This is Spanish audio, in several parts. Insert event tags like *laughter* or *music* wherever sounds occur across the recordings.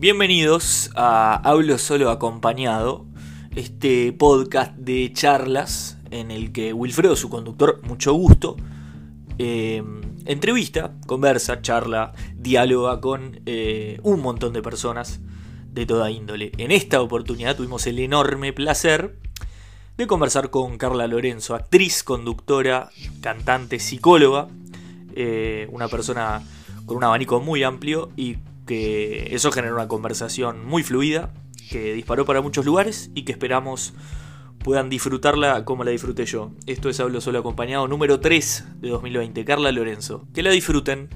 Bienvenidos a Hablo Solo Acompañado, este podcast de charlas en el que Wilfredo, su conductor, mucho gusto, eh, entrevista, conversa, charla, dialoga con eh, un montón de personas de toda índole. En esta oportunidad tuvimos el enorme placer de conversar con Carla Lorenzo, actriz, conductora, cantante, psicóloga, eh, una persona con un abanico muy amplio y que eso generó una conversación muy fluida, que disparó para muchos lugares y que esperamos puedan disfrutarla como la disfruté yo. Esto es Hablo Solo Acompañado número 3 de 2020, Carla Lorenzo. Que la disfruten.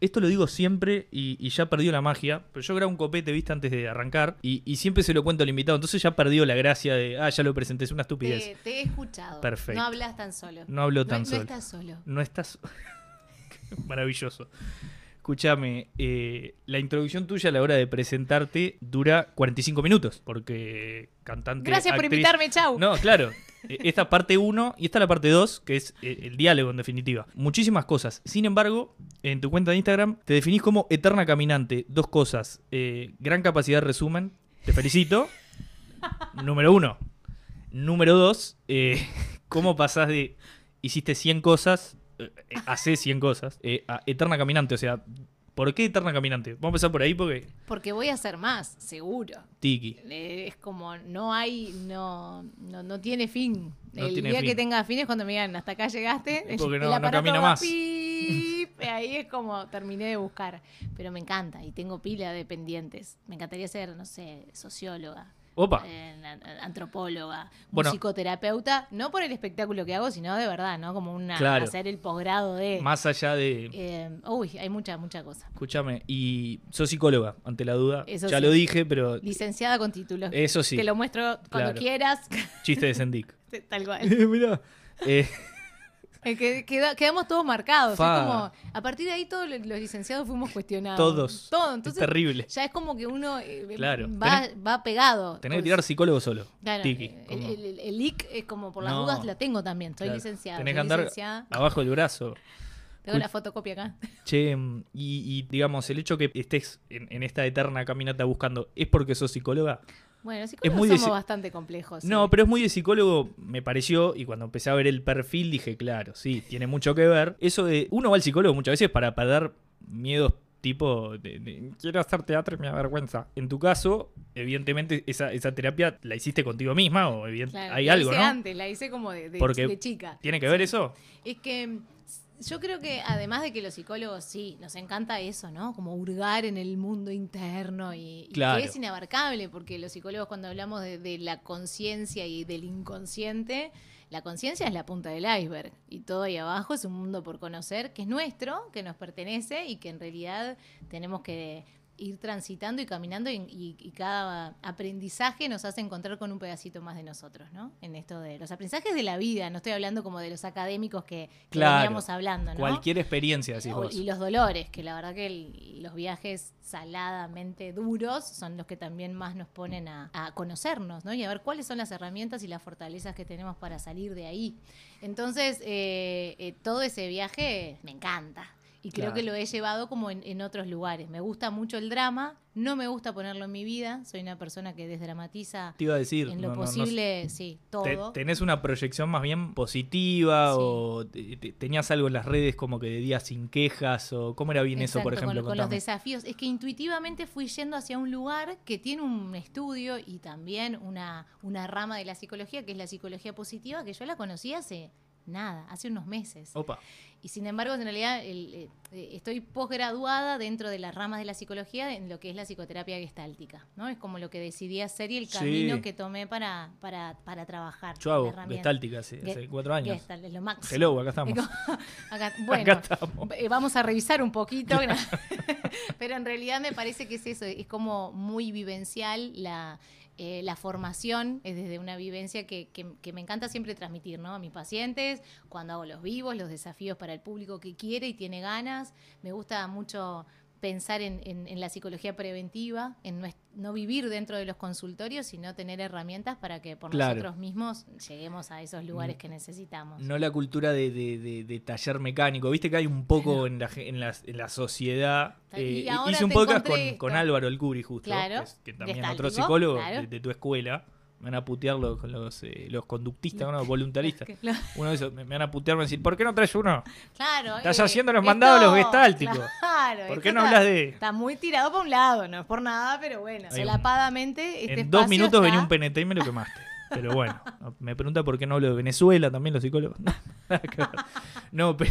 Esto lo digo siempre y, y ya perdió la magia, pero yo grabo un copete, viste, antes de arrancar y, y siempre se lo cuento al invitado, entonces ya perdió la gracia de, ah, ya lo presenté, es una estupidez. Te, te he escuchado. Perfecto. No hablas tan solo. No hablo tan no, solo. No estás solo. No estás... *laughs* Maravilloso. Escúchame, eh, la introducción tuya a la hora de presentarte dura 45 minutos, porque cantante... Gracias por invitarme, chau. No, claro. Esta parte 1 y esta la parte 2, que es eh, el diálogo en definitiva. Muchísimas cosas. Sin embargo, en tu cuenta de Instagram te definís como eterna caminante. Dos cosas. eh, gran capacidad de resumen. Te felicito. Número uno. Número dos. eh, *laughs* ¿Cómo pasás de hiciste 100 cosas, eh, haces 100 cosas, a eterna caminante? O sea, ¿por qué eterna caminante? Vamos a empezar por ahí porque... Porque voy a hacer más, seguro. Tiki. Eh, Es como, no hay, no, no, no tiene fin. No el tiene día fin. que tenga fin es cuando me digan, hasta acá llegaste. *laughs* Porque el no- camina más. pip, *laughs* ahí es como terminé de buscar. Pero me encanta y tengo pila de pendientes. Me encantaría ser, no sé, socióloga. Opa. eh, an- antropóloga, Bueno. musicoterapeuta, no por el espectáculo que hago, sino de verdad, ¿no? Como una Claro. hacer el posgrado de Más allá de... eh, uy, hay mucha, mucha cosa. Escúchame, y sos psicóloga, ante la duda. Eso ya sí. lo dije, pero Licenciada con título. eso sí, Te lo muestro cuando Claro. quieras. chiste de Sendik. *laughs* Tal cual. *laughs* Mirá. Eh, que queda- quedamos todos marcados. Es como, a partir de ahí todos los licenciados fuimos cuestionados. Todos. Todo. es Entonces, terrible. ya es como que uno eh, Claro. va, va pegado. Tenés que Pues, tirar psicólogo solo. Claro, Tiki. el, como- el, el- el IC es como por las No. dudas la tengo también. Soy Claro. licenciada. Tenés que andar licenciada. abajo del brazo. Tengo la fotocopia acá. Che, mm, y, y, digamos, el hecho que estés en, en esta eterna caminata buscando, ¿es porque sos psicóloga? Bueno, psicólogos muy de somos bastante complejos. No, sí. pero es muy de psicólogo, me pareció, y cuando empecé a ver el perfil dije, claro, sí, tiene mucho que ver. Eso de, uno va al psicólogo muchas veces para perder miedos tipo de, de, quiero hacer teatro y me da vergüenza. En tu caso, evidentemente, esa, esa terapia la hiciste contigo misma o evident- Claro, hay la algo, hice ¿no? antes, la hice como de, de- Porque. ¿Tiene que ver eso? Es que yo creo que además de que los psicólogos sí, nos encanta eso, ¿no? Como hurgar en el mundo interno y, y Claro. que es inabarcable, porque los psicólogos cuando hablamos de, de la conciencia y del inconsciente, la conciencia es la punta del iceberg y todo ahí abajo es un mundo por conocer que es nuestro, que nos pertenece y que en realidad tenemos que ir transitando y caminando y, y- y cada aprendizaje nos hace encontrar con un pedacito más de nosotros, ¿no? En esto de los aprendizajes de la vida, no estoy hablando como de los académicos que, que Claro. veníamos hablando, ¿no? Cualquier experiencia, decís vos. y los dolores, que la verdad que el- los viajes saladamente duros son los que también más nos ponen a, a conocernos, ¿no? Y a ver cuáles son las herramientas y las fortalezas que tenemos para salir de ahí. Entonces, eh, eh, todo ese viaje me encanta. Y creo Claro. que lo he llevado como en, en otros lugares. Me gusta mucho el drama, no me gusta ponerlo en mi vida. Soy una persona que desdramatiza Te iba a decir. en lo no, no, no posible, sí, Te- todo. ¿Tenés una proyección más bien positiva Sí. o te- te- tenías algo en las redes como que de días sin quejas o cómo era bien eso, por ejemplo? Con, con los desafíos. Es que intuitivamente fui yendo hacia un lugar que tiene un estudio y también una, una rama de la psicología, que es la psicología positiva, que yo la conocí hace nada, hace unos meses. Opa, Y sin embargo, en realidad el, eh, eh, estoy posgraduada dentro de las ramas de la psicología en lo que es la psicoterapia gestáltica. ¿no? Es como lo que decidí hacer y el Sí. camino que tomé para, para, para trabajar. yo hago gestáltica hace, cuatro años. Gestalt, es lo máximo. Hello, acá estamos. Acá- *laughs* bueno, Acá estamos. eh, Vamos a revisar un poquito, *laughs* pero en realidad me parece que es eso, es como muy vivencial la, eh, la formación, es desde una vivencia que, que- que me encanta siempre transmitir ¿no? a mis pacientes, cuando hago los vivos, los desafíos para el público que quiere y tiene ganas. Me gusta mucho pensar en, en- en la psicología preventiva, en nues- no vivir dentro de los consultorios, sino tener herramientas para que por Claro. nosotros mismos lleguemos a esos lugares que necesitamos. No la cultura de, de- de- de taller mecánico. Viste que hay un poco en la, en la, en la sociedad. Eh, hice un podcast con, con. Álvaro El Curi, justo. Claro, Que, es- que también otro psicólogo claro. de, de tu escuela. Me van a putear los, los, eh, los conductistas, ¿no? los voluntaristas. *laughs* Claro. Uno de esos me, me van a putear, me van a decir, ¿por qué no traes uno? Claro. Estás eh, haciendo los esto- mandados los gestálticos. *laughs* Claro. ¿Por qué no hablas de- Está muy tirado para un lado, no es por nada, pero bueno. Hay un- Solapadamente, este en dos minutos está- venía un PNT y me lo quemaste. Pero bueno, *laughs* me pregunta por qué no hablo de Venezuela también los psicólogos. No, pero,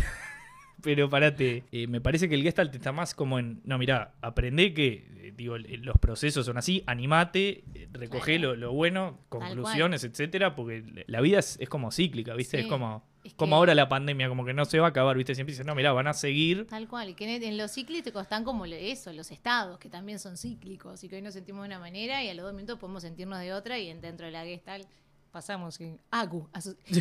pero parate. eh, me parece que el Gestalt está más como en. No, mirá, aprendé que eh, digo, los procesos son así, animate, eh, Claro. lo, lo bueno, conclusiones, etcétera, porque la vida es, es como cíclica, ¿viste? Sí, es como. es como ahora la pandemia, como que no se va a acabar, ¿viste? Siempre dicen, no, mirá, van a seguir. Tal cual, que en, los cíclicos están como eso, los estados, que también son cíclicos, y que hoy nos sentimos de una manera y a los dos minutos podemos sentirnos de otra, y en- dentro de la Gestalt pasamos en AGU,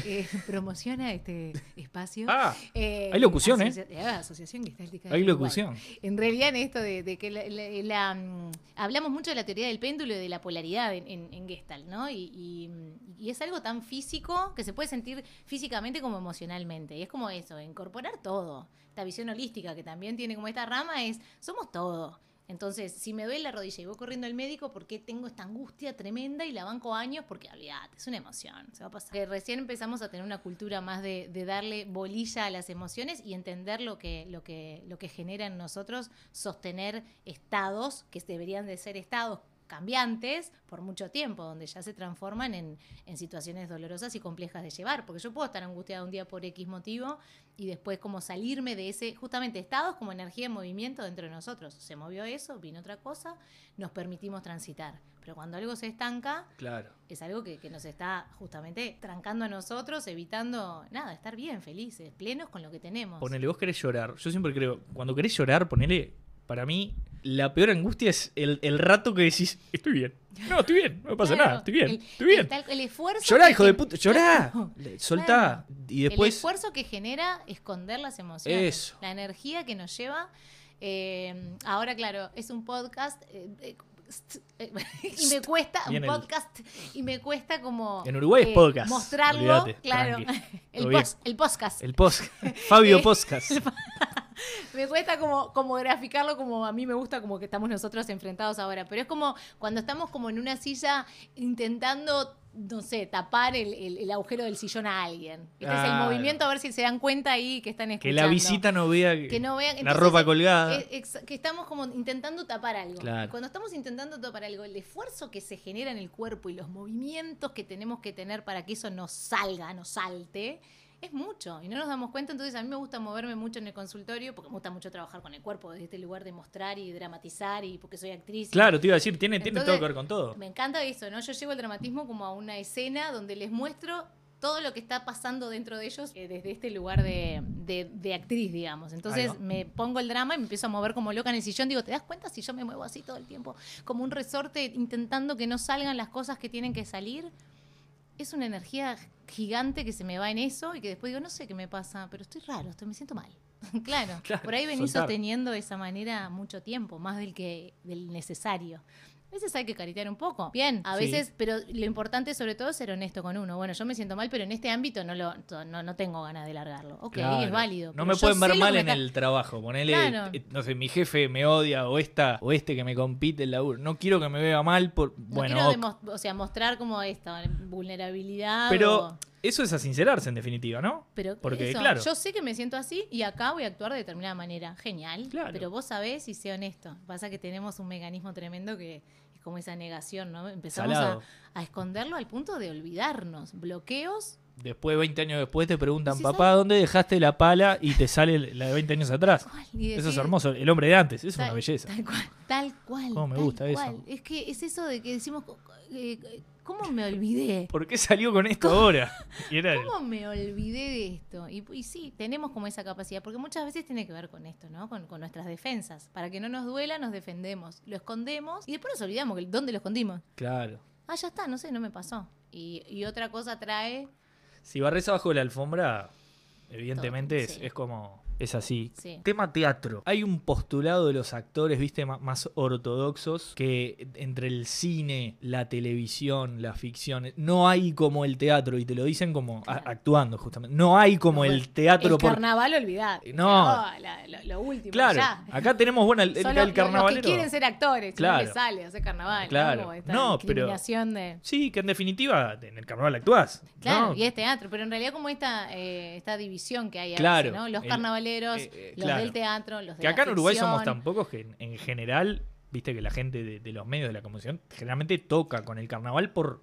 eh, *laughs* promociona este espacio. Ah, Eh, hay locución, ¿eh? asocia- ah, Asociación Gestáltica hay locución. En realidad en esto de, de que la, la- la, mm, hablamos mucho de la teoría del péndulo y de la polaridad en, en, en Gestalt, ¿no? Y, y, mm, y es algo tan físico que se puede sentir físicamente como emocionalmente. Y es como eso, incorporar todo. Esta visión holística que también tiene como esta rama es, somos todo. Entonces, si me duele la rodilla y voy corriendo al médico, ¿por qué tengo esta angustia tremenda y la banco años? Porque, olvídate, es una emoción, se va a pasar. Que recién empezamos a tener una cultura más de, de darle bolilla a las emociones y entender lo que, lo, que, lo que genera en nosotros sostener estados que deberían de ser estados cambiantes por mucho tiempo, donde ya se transforman en, en situaciones dolorosas y complejas de llevar, porque yo puedo estar angustiada un día por X motivo y después como salirme de ese, justamente estados como energía en movimiento dentro de nosotros. Se movió eso, vino otra cosa, nos permitimos transitar. Pero cuando algo se estanca, Claro. es algo que, que nos está justamente trancando a nosotros, evitando, nada, estar bien, felices, plenos con lo que tenemos. Ponele, vos querés llorar. Yo siempre creo, cuando querés llorar, ponele, para mí, la peor angustia es el, el rato que decís, estoy bien. No, estoy bien, no me pasa Claro, nada, estoy bien, el- estoy bien. El, tal- el esfuerzo. Llorá, hijo de puta, llorá. Claro. Soltá. Y El después, esfuerzo que genera esconder las emociones. Eso. La energía que nos lleva. eh, ahora, claro, es un podcast. eh, eh, *laughs* y me cuesta un el- podcast y me cuesta como En Uruguay es podcast, mostrarlo claro *laughs* el, todo bien. pos- el podcast el post, Fabio *laughs* Podcast. *laughs* me cuesta como, como graficarlo como a mí me gusta como que estamos nosotros enfrentados ahora, pero es como cuando estamos como en una silla intentando, no sé, tapar el, el- el agujero del sillón a alguien. Este es el movimiento, a ver si se dan cuenta ahí que están Que escuchando. la visita no vea Que no vean, la ropa colgada. eh, que estamos como intentando tapar algo. Claro. Cuando estamos intentando tapar algo, el esfuerzo que se genera en el cuerpo y los movimientos que tenemos que tener para que eso no salga, no salte, es mucho y no nos damos cuenta. Entonces a mí me gusta moverme mucho en el consultorio porque me gusta mucho trabajar con el cuerpo desde este lugar de mostrar y dramatizar y porque soy actriz. Claro, te iba a decir, tiene, tiene Entonces, todo que ver con todo. me encanta eso, ¿no? Yo llevo el dramatismo como a una escena donde les muestro todo lo que está pasando dentro de ellos eh, desde este lugar de, de- de actriz, digamos. Entonces me pongo el drama y me empiezo a mover como loca en el sillón. Digo, ¿te das cuenta si yo me muevo así todo el tiempo? Como un resorte intentando que no salgan las cosas que tienen que salir. Es una energía gigante que se me va en eso y que después digo, no sé qué me pasa, pero estoy raro, estoy, me siento mal. *laughs* claro, Claro, por ahí venís soltar. sosteniendo de esa manera mucho tiempo, más del que del necesario. A veces hay que caritear un poco. Bien, a Sí. veces, pero lo importante sobre todo es ser honesto con uno. Bueno, yo me siento mal, pero en este ámbito no lo no, no tengo ganas de largarlo. Ok, Claro. es válido. No me pueden ver mal en el trabajo. Ponele, Claro. eh, no sé, mi jefe me odia o esta o este que me compite el laburo. No quiero que me vea mal por No bueno, quiero ok. o sea, mostrar como esta vulnerabilidad. pero o- eso es a sincerarse en definitiva, ¿no? Pero Porque, eso, claro. yo sé que me siento así y acá voy a actuar de determinada manera. Genial. Claro. Pero vos sabés y sé honesto. Pasa que tenemos un mecanismo tremendo que como esa negación, ¿no? Empezamos a, a esconderlo al punto de olvidarnos. Bloqueos. Después, 20 años después, te preguntan, papá, ¿dónde dejaste la pala? Y te sale la de 20 años atrás. *laughs* Y Eso es decir, hermoso. El hombre de antes, es tal- una belleza. Tal cual. Tal cual. Cómo me tal gusta eso. cual. Es que es eso de que decimos, eh, ¿cómo me olvidé? ¿Por qué salió con esto ahora? *laughs* Y era el- ¿Cómo me olvidé de esto? Y, y sí, tenemos como esa capacidad, porque muchas veces tiene que ver con esto, ¿no? Con, con nuestras defensas. Para que no nos duela, nos defendemos. Lo escondemos y después nos olvidamos dónde lo escondimos. Claro. Ah, ya está, no sé, no me pasó. Y, y otra cosa trae. Si barres abajo de la alfombra, evidentemente Todo, es, sí. es como Es así. Sí. Tema teatro. Hay un postulado de los actores, viste, más ortodoxos, que entre el cine, la televisión, la ficción, no hay como el teatro, y te lo dicen como a- actuando, justamente. No hay como el teatro el por. carnaval, olvidad. No. la- lo, lo último. Claro, ya. acá tenemos, bueno, el, el, Son el los- los, que carnavalero. quieren ser actores, Claro. no les sale hacer carnaval. Claro. ¿no? Como esta No, pero- de... Sí, que en definitiva en el carnaval actuás. Claro, ¿no? y es teatro, pero en realidad como esta, eh, esta división que hay a Claro, veces, ¿no? Los el- eh, eh, los claro. del teatro, los de Que la acá en Uruguay somos tan pocos que en, en general, viste que la gente de, de los medios de la comunicación generalmente toca con el carnaval por,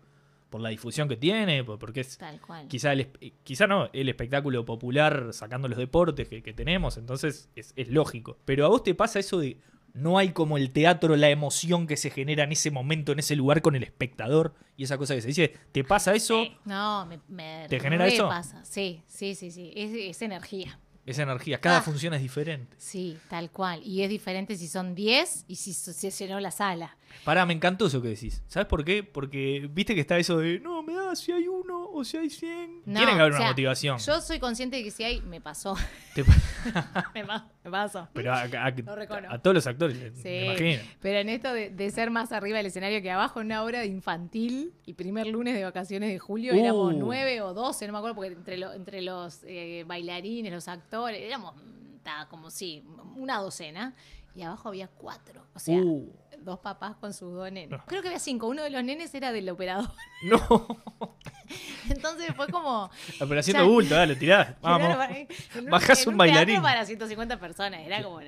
por la difusión que tiene, por- porque es Tal cual. quizá, el, quizá no, el espectáculo popular sacando los deportes que, que tenemos, entonces es, es lógico. Pero a vos te pasa eso de no hay como el teatro, la emoción que se genera en ese momento, en ese lugar con el espectador y esa cosa que se dice. ¿Te pasa eso? No, me, me ¿Te genera eso? pasa. Sí, sí, sí, sí. Es, es energía. Esa energía. Cada Ah. función es diferente. Sí, tal cual. Y es diferente si son 10 y si se se llenó la sala. Pará, me encantó eso que decís. ¿Sabes por qué? Porque viste que está eso de, no, me da si hay uno o si hay 100. No, Tiene que haber o una motivación. Yo soy consciente de que si hay, me pasó. *laughs* Me, pa- me pasó. Pero *laughs* a, todos los actores, me Sí, imagino. pero en esto de, de ser más arriba del escenario que abajo, en una hora de infantil, el primer lunes de vacaciones de julio, Uh. éramos nueve o doce, no me acuerdo, porque entre, lo- entre los eh, bailarines, los actores, éramos ta, como sí, una docena, y abajo había cuatro. O sea, Uh, dos papás con sus dos nenes. No. Creo que había cinco, uno de los nenes era del operador. no. *laughs* Entonces fue como... Ah, Pero haciendo Ya. bulto, dale, tirá. *laughs* Vamos. *laughs* En Bajás en un bailarín. para 150 personas, era como...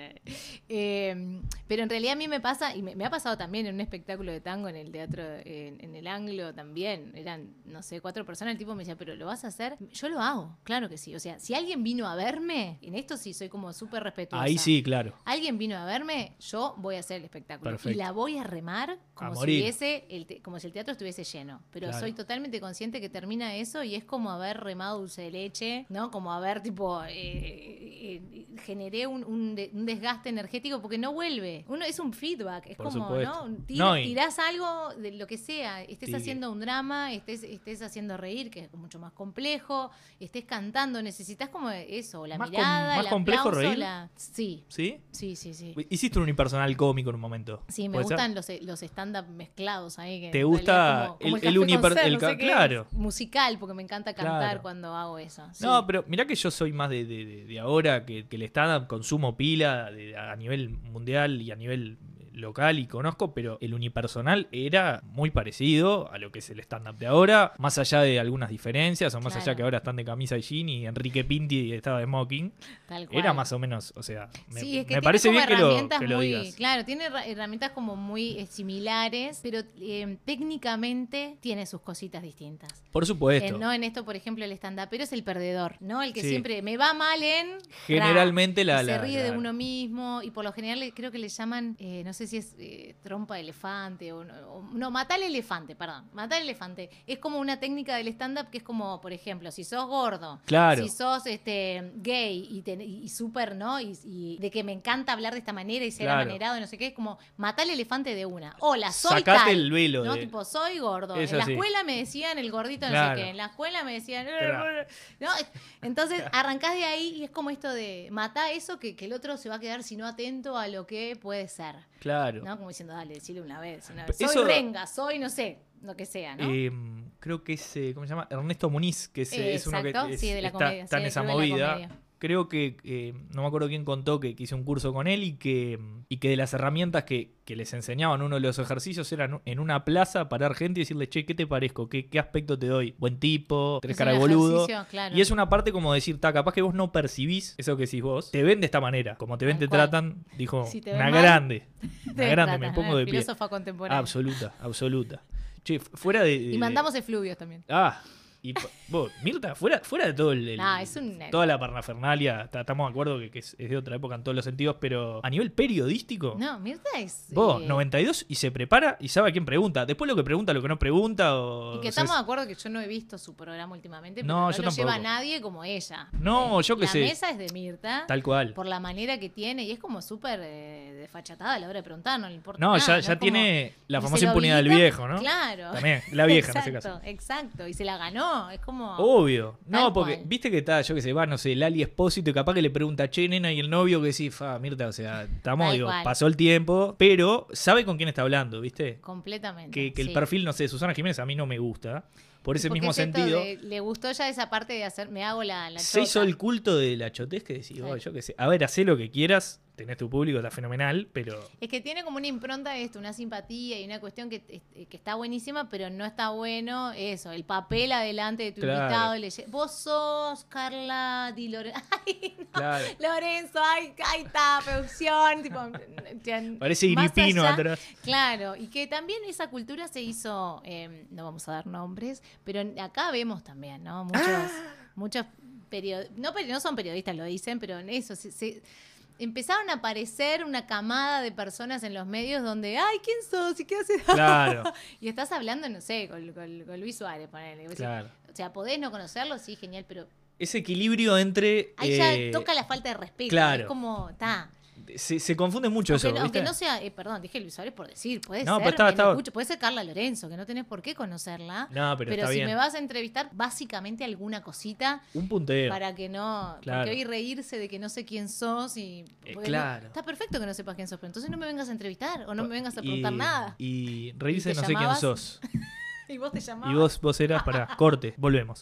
Eh, pero en realidad a mí me pasa, y me, me ha pasado también en un espectáculo de tango en el teatro, en, en el Anglo también, eran, no sé, cuatro personas, el tipo me decía, pero ¿lo vas a hacer? Yo lo hago, claro que sí. O sea, si alguien vino a verme, en esto sí soy como súper respetuosa. Ahí sí, claro. Alguien vino a verme, yo voy a hacer el espectáculo. Perfecto. Y la voy a remar como, A si, hubiese el te- como si el teatro estuviese lleno. Pero Claro. soy totalmente consciente que termina eso y es como haber remado dulce de leche, ¿no? Como haber, tipo, eh, eh, generé un, un de- un desgaste energético porque no vuelve. Uno es un feedback, es Por como, supuesto. ¿no? Tira- No, y- tirás algo de lo que sea, estés haciendo un drama, estés, estés haciendo reír, que es mucho más complejo, estés cantando, necesitas como eso, la Más com- mirada, más el complejo aplauso, reír. la- Sí, ¿Sí? sí, sí, sí. Hiciste un unipersonal cómico en un momento. Sí, me ¿Puede ser? gustan los, los stand-up mezclados ahí. Que ¿Te gusta realidad como- como el- el el no ca- sé qué, claro. Musical, porque me encanta cantar Claro. cuando hago eso. sí. No, pero mirá que yo soy más de, de- de- de ahora, que, que el stand-up consumo pila de- a nivel mundial y a nivel local y conozco, pero el unipersonal era muy parecido a lo que es el stand-up de ahora, más allá de algunas diferencias, o más Claro. allá que ahora están de camisa y jean y Enrique Pinti estaba de smoking, Tal cual. era más o menos, o sea, me, Sí, es que me tiene parece bien que lo, que lo muy- digas. Claro, tiene herra- herramientas como muy eh, similares, pero eh, técnicamente tiene sus cositas distintas. Por Eh, supuesto. no en esto, por ejemplo, el stand pero es el perdedor, ¿no? El que Sí. siempre me va mal en. Generalmente ra, la- y se la- ríe de la- uno mismo y por lo general creo que le llaman, eh, no sé si es eh, trompa de elefante o no, o- no, matar el elefante, perdón, matar el elefante. Es como una técnica del stand-up que es como, por ejemplo, si sos gordo, Claro. si sos este gay y, ten- y súper, ¿no? Y, y de que me encanta hablar de esta manera y ser Claro. amanerado y no sé qué, es como matar el elefante de una. Hola, soy Sacate tal. el velo ¿no? de- Tipo, soy gordo. Es en la escuela me decían el gordito no Claro. sé qué. En la escuela me decían... Claro. ¿no? Entonces arrancás de ahí y es como esto de matá eso que, que el otro se va a quedar si no atento a lo que puede ser. Claro. ¿No? Como diciendo, dale, decile una vez. Una vez. Eso- Soy renga, soy no sé, lo que sea, ¿no? Eh, creo que es, eh, ¿cómo se llama? Ernesto Muniz, que es, eh, es uno que es- sí, de la está, comedia, está sí, esa movida. Creo que, eh, no me acuerdo quién contó que, que hice un curso con él y que, y que de las herramientas que, que les enseñaban uno de los ejercicios era en- una plaza parar gente y decirle, che, ¿qué te parezco? ¿Qué, qué aspecto te doy? Buen tipo, tres Es cara de boludo. claro. Y es una parte como decir, ta, capaz que vos no percibís eso que decís vos. Te ven de esta manera. Como te ven, te tratan, dijo, Si te ven una mal, grande. *laughs* Una grande, me pongo de pie. Filósofa contemporánea. Absoluta, absoluta. Che, fu- fuera de... Y mandamos efluvios también. Ah, y vos, Mirta, fuera, fuera de todo el, el- Nah, es un- toda la parnafernalia, ta- estamos de acuerdo que, que es, es de otra época en todos los sentidos, pero a nivel periodístico, No, Mirta es... vos, eh, 92 y se prepara y sabe a quién pregunta. Después lo que pregunta, lo que no pregunta o... Y que o sea, estamos de acuerdo que yo no he visto su programa últimamente, pero No, no, yo lo lleva tampoco. nadie como ella. No, Eh, yo qué la sé. mesa es de Mirta, Tal cual. por la manera que tiene, y es como súper eh, desfachatada a la hora de preguntar, no le importa No, nada, ya, tiene la famosa impunidad del viejo, ¿no? Claro. También, la vieja en ese *laughs* exacto, caso. Exacto, y se la ganó no, es como... Obvio. No, porque cual. viste que está, yo que sé, va, no sé, el Ali Espósito y capaz que le pregunta, che, nena, y el novio que sí, fa, Mirta, o sea, estamos, Tal digo, cual. pasó el tiempo, pero sabe con quién está hablando, ¿viste? Completamente. Que, que el sí. perfil, no sé, de Susana Jiménez a mí no me gusta. Por ese Porque mismo es sentido. de- le gustó ya esa parte de hacer, me hago la, la Se hizo el culto de la chotez que decís, "Oh, yo qué sé. A ver, hacé lo que quieras, tenés tu público, está fenomenal, pero. Es que tiene como una impronta de esto, una simpatía y una cuestión que, eh, que está buenísima, pero no está bueno eso, el papel adelante de tu Claro. invitado. le Vos sos Carla Di Lorenzo. *laughs* Ay, no. Claro. Lorenzo, ay, ahí está, producción. tipo, Parece Iripino atrás. Claro, y que también esa cultura se hizo, eh, no vamos a dar nombres, pero acá vemos también, ¿no? Muchos, Ah. muchos periodistas, no, no son periodistas, lo dicen, pero en eso, se, se- empezaron a aparecer una camada de personas en los medios donde, ay, ¿quién sos? ¿Y qué haces? Claro, *laughs* y estás hablando, no sé, con, con- con Luis Suárez, ponele. Claro. O sea, podés no conocerlo, sí, genial, pero Ese equilibrio entre. ahí eh, ya toca la falta de respeto. claro. Es como, está. Se, se confunde mucho Aunque, eso, no- aunque no sea, eh, perdón, dije Luis Suárez por decir, puede No, ser, pero escucho, puede ser Carla Lorenzo, que no tenés por qué conocerla. No, pero, está si bien. me vas a entrevistar, básicamente alguna cosita Un puntero. para que no. Claro. Porque hoy reírse de que no sé quién sos y. Eh, claro. está perfecto que no sepas quién sos, pero entonces no me vengas a entrevistar o no me vengas a Y- preguntar nada. Y reírse ¿Y te no sé quién sos. *laughs* Y vos te llamabas. Y vos, vos eras para *laughs* corte, volvemos.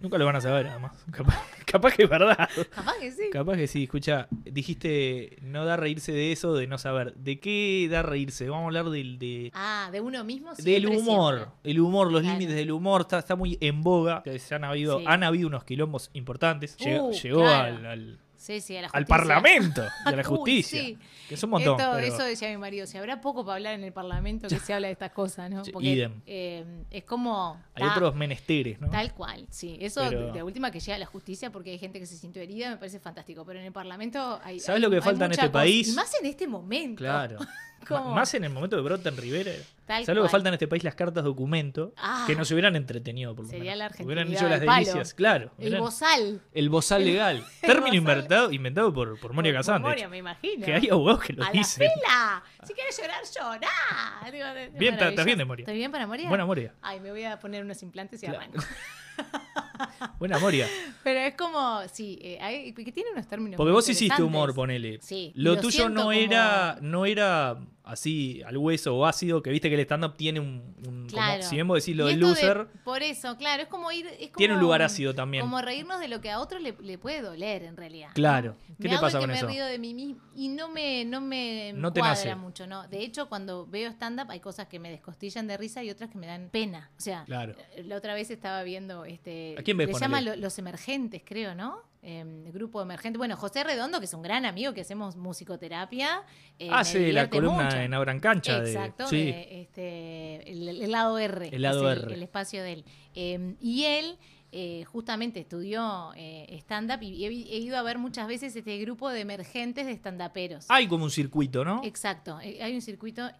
Nunca lo van a saber, además. *laughs* Capaz, capaz que es verdad. Capaz que sí. Capaz que sí, escucha, dijiste no da reírse de eso, de no saber. ¿De qué da reírse? Vamos a hablar del, de, Ah, de uno mismo. del humor. siempre. El humor, los Claro. límites del humor, está, está muy en boga. Han, habido, Sí. han habido unos quilombos importantes. Llegó, Uh, llegó claro. al, al, Sí, sí, a la al. Parlamento de la *laughs* Uy, justicia. sí. Que es un montón. Esto- pero- Eso decía mi marido, si habrá poco para hablar en el Parlamento que se habla de estas cosas, ¿no? Porque idem. eh, es como... hay ta- otros menesteres, ¿no? Tal cual, sí. Eso Pero- de, última que llega a la justicia porque hay gente que se sintió herida, me parece fantástico. Pero en el Parlamento hay. ¿Sabes hay- lo que hay falta en este cosa. país? Y más en este momento. Claro. *laughs* Más en el momento de Broten Rivera. Tal ¿Sabes lo que falta en este país? Las cartas documento. Ah. que nos hubieran entretenido, por lo Sería menos. la Hubieran argentinidad hecho las delicias. Claro. El hubieran- bozal. el bozal legal. *laughs* Término bozal. inventado, inventado por, por Moria Casante. Moria, me imagino. Que hay abogados que lo ¡A la fila! Si quieres llorar, llorá. Digo, Bien, estás bien de Moria. ¿Estoy bien para Moria? Buena Moria. Ay, me voy a poner unos implantes y Claro. arranco. *laughs* *laughs* Buena Moria. Pero es como, sí, eh, hay, que tiene unos términos. Porque muy vos hiciste humor, ponele. Sí, Lo, tuyo no como- era, no era así al hueso o ácido, que viste que el stand-up tiene un, un- como- si bien vos decís lo del de- loser, por eso, claro, es como ir. Es como, tiene un lugar ácido también. Como reírnos de lo que a otro le, le puede doler, en realidad. Claro. ¿Qué Me te hago pasa que con me eso? río de mí mismo y no me, no me No te nace. mucho, ¿no? De hecho, cuando veo stand-up hay cosas que me descostillan de risa y otras que me dan pena. O sea, Claro. la otra vez estaba viendo este. ¿A quién ves, Le llama Lo- Los Emergentes, creo, ¿no? Eh, grupo emergente. Bueno, José Redondo, que es un gran amigo que hacemos musicoterapia. eh, me Hace la columna mucho. en Abran Cancha. Exacto, de, sí. de, este, el, el lado R. El lado es R. El espacio de él. Eh, y él eh, justamente estudió eh, stand-up y he, he ido a ver muchas veces este grupo de emergentes de stand-uperos. Hay como un circuito, ¿no? Exacto, eh, hay un circuito.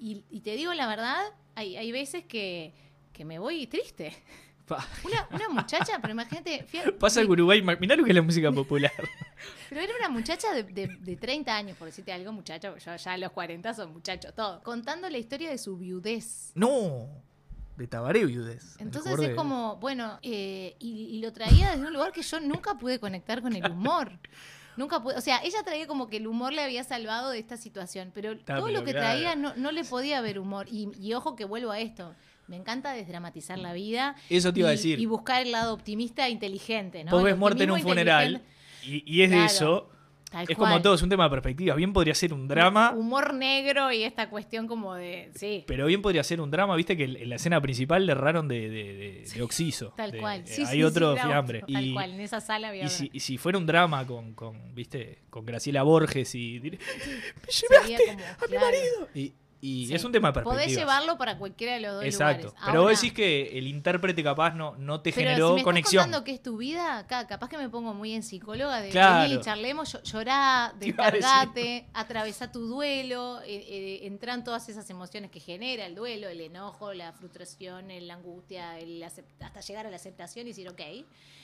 Y, y te digo la verdad, hay, hay veces que, que me voy triste. *laughs* *laughs* Una, una muchacha, pero imagínate, Pasa en Uruguay, mirá lo que es la música popular. *laughs* Pero era una muchacha de, de- de 30 años, por decirte algo, muchacho, yo ya a los 40 son muchachos, todo. Contando la historia de su viudez. no, de Tabaré Viudes. el Entonces es como, bueno, eh, y, y lo traía desde un lugar que yo nunca pude conectar con el humor. Nunca pude, o sea, ella traía como que el humor le había salvado de esta situación, pero Está, todo lo que claro. traía no, no le podía ver humor. Y, y ojo que vuelvo a esto. Me encanta desdramatizar la vida. Eso te iba a y- decir. Y buscar el lado optimista e inteligente, ¿no? Vos ves muerte en un optimismo funeral y, y es de eso. tal Es cual. como todo, es un tema de perspectiva. Bien podría ser un drama, Humor negro y esta cuestión como de. Sí. pero bien podría ser un drama. Viste que en la escena principal le erraron de, de, de- de Oxiso. Tal de- cual. Sí, hay sí, otro sí, fiambre. Tal y, cual, en esa sala había y si, otro. y si fuera un drama con, con viste, con Graciela Borges y. *laughs* ¡Me llevaste como, a mi claro. marido! Y, y Sí. es un tema de Podés llevarlo para cualquiera de los dos Exacto. lugares. Pero vos Ahora, decís que el intérprete capaz no, no te pero generó si me conexión. Estás contando que es tu vida, acá, capaz que me pongo muy en psicóloga de Claro. vení, charlemos, llo- llorá, *laughs* descargate, atravesá tu duelo, eh, eh, entran todas esas emociones que genera el duelo, el enojo, la frustración, la angustia, el hasta llegar a la aceptación y decir, ok,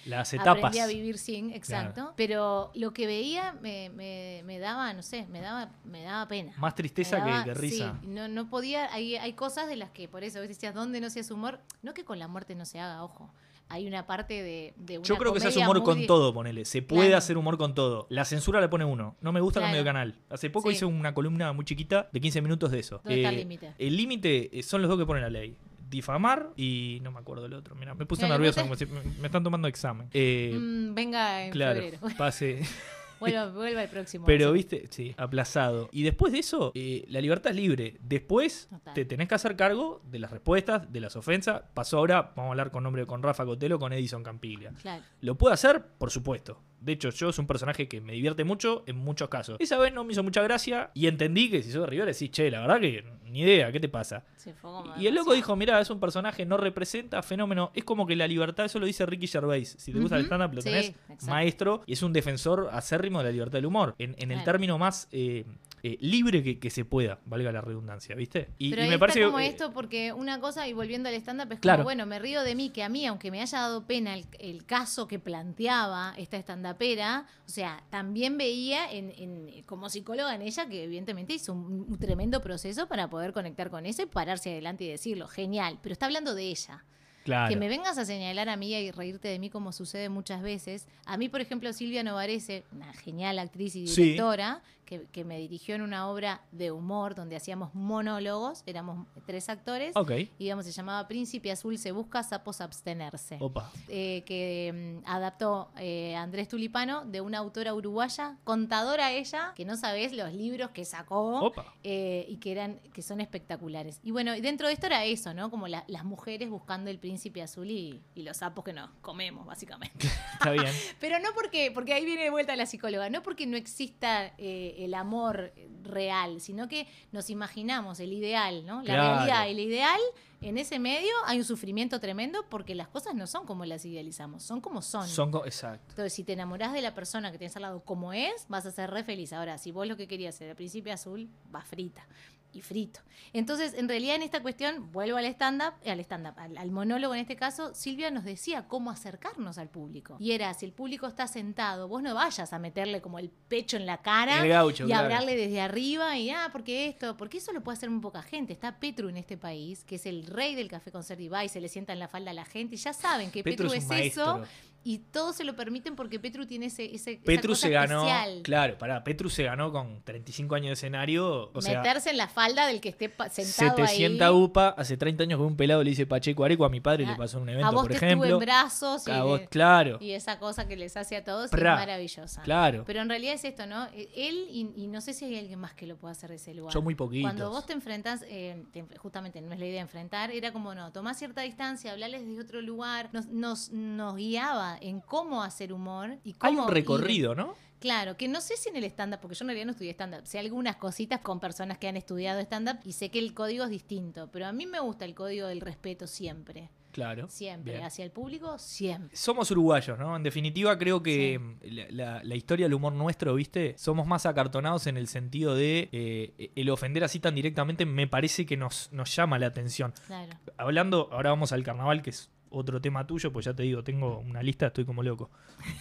Las etapas. aprendí a vivir sin, exacto. Pero lo que veía me, me- me daba, no sé, me daba, me daba pena. Más tristeza que, que risa. sí, no, no podía, hay, hay cosas de las que por eso vos decías, ¿dónde no se hace humor? No que con la muerte no se haga, ojo. hay una parte de, de una Yo creo que se hace humor muy con todo, ponele. Se puede Claro. hacer humor con todo. La censura la pone uno. No me gusta Claro. cambio de canal. Hace poco Sí. hice una columna muy chiquita de 15 minutos de eso. ¿Dónde está el Eh, límite? El límite eh, son los dos que pone la ley. Difamar y no me acuerdo el otro. Mira, me puse nervioso como si me, me están tomando examen. Eh, Mm, venga en claro, febrero. pase. *laughs* Vuelva, vuelva el próximo. Pero, viste, sí, aplazado. Y después de eso, eh, la libertad es libre. Después Total. te tenés que hacer cargo de las respuestas, de las ofensas. Pasó ahora, vamos a hablar con nombre con Rafa Cotelo, con Edison Campiglia. Claro. ¿Lo puedo hacer? Por supuesto. De hecho, yo es un personaje que me divierte mucho en muchos casos. Esa vez no me hizo mucha gracia y entendí que si sos de River decís, che, la verdad que ni idea, ¿qué te pasa? Se fue como Y el loco demasiado. dijo, mira, es un personaje, no representa fenómeno. Es como que la libertad, eso lo dice Ricky Gervais. Si te gusta el stand-up, lo tenés maestro y es un defensor acérrimo de la libertad del humor. En, en el Claro. término más eh, eh, libre que, que se pueda, valga la redundancia, ¿viste? Y, Pero y me está parece que, como eh, esto, porque una cosa, y volviendo al stand-up, es Claro. como, bueno, me río de mí, que a mí, aunque me haya dado pena el, el caso que planteaba esta stand-upera, o sea, también veía en, en- como psicóloga en ella que evidentemente hizo un, un tremendo proceso para poder conectar con eso y pararse adelante y decirlo, genial, pero está hablando de ella. Claro. Que me vengas a señalar a mí y reírte de mí como sucede muchas veces. A mí, por ejemplo, Silvia Novarese, una genial actriz y Sí. directora, que, que me dirigió en una obra de humor donde hacíamos monólogos, éramos tres actores, Ok. y digamos, se llamaba Príncipe Azul se busca, sapos abstenerse. Opa. Eh, que mm, adaptó eh, Andrés Tulipano de una autora uruguaya, contadora ella, que no sabés los libros que sacó Opa. eh, y que eran que son espectaculares. Y bueno, dentro de esto era eso, ¿no? Como la- las mujeres buscando el príncipe azul y, y los sapos que nos comemos, básicamente. *laughs* Está bien. *laughs* Pero no porque, porque ahí viene de vuelta la psicóloga, no porque no exista eh, el amor real, sino que nos imaginamos el ideal, ¿no? La Claro. realidad, el ideal, en ese medio hay un sufrimiento tremendo porque las cosas no son como las idealizamos, son como son. Son Exacto. Entonces, si te enamorás de la persona que tienes al lado como es, vas a ser re feliz. Ahora, si vos lo que querías era príncipe azul, va frita y frito. Entonces, en realidad, en esta cuestión, vuelvo al stand-up, al stand-up, al, al monólogo en este caso, Silvia nos decía cómo acercarnos al público. Y era, si el público está sentado, vos no vayas a meterle como el pecho en la cara El gaucho, y claro. hablarle desde arriba y, ah, porque esto, porque eso lo puede hacer muy poca gente. Está Petru en este país, que es el rey del café con y se le sienta en la falda a la gente y ya saben que Petru Petru, es eso. Y todos se lo permiten porque Petru tiene ese, ese esa Petru cosa se ganó, especial. claro, pará, Petru se ganó con 35 años de escenario, o sea, meterse en la falda del que esté sentado 700 ahí. UPA, hace 30 años que un pelado le dice Pacheco Areco a mi padre y Ah, le pasó en un a evento, vos por te ejemplo. en brazos y, A vos, claro, y esa cosa que les hace a todos es maravillosa. claro. Pero en realidad es esto, ¿no? Eh, Él, y, y no sé si hay alguien más que lo pueda hacer de ese lugar. Son muy poquitos. Cuando vos te enfrentás, eh, te- justamente no es la idea de enfrentar, era como, no, tomás cierta distancia, hablarles desde otro lugar, nos, nos, nos guiaba en cómo hacer humor y Hay cómo un ir- recorrido, ¿no? Claro, que no sé si en el stand-up, porque yo en realidad no estudié stand-up, sé algunas cositas con personas que han estudiado stand-up y sé que el código es distinto, pero a mí me gusta el código del respeto siempre, Claro. siempre, Bien. hacia el público, siempre. Somos uruguayos, ¿no? En definitiva, creo que la, la- la historia del humor nuestro, ¿viste? Somos más acartonados en el sentido de eh, el ofender así tan directamente me parece que nos, nos llama la atención. Claro. Hablando, ahora vamos al carnaval, que es otro tema tuyo, pues ya te digo, tengo una lista, estoy como loco.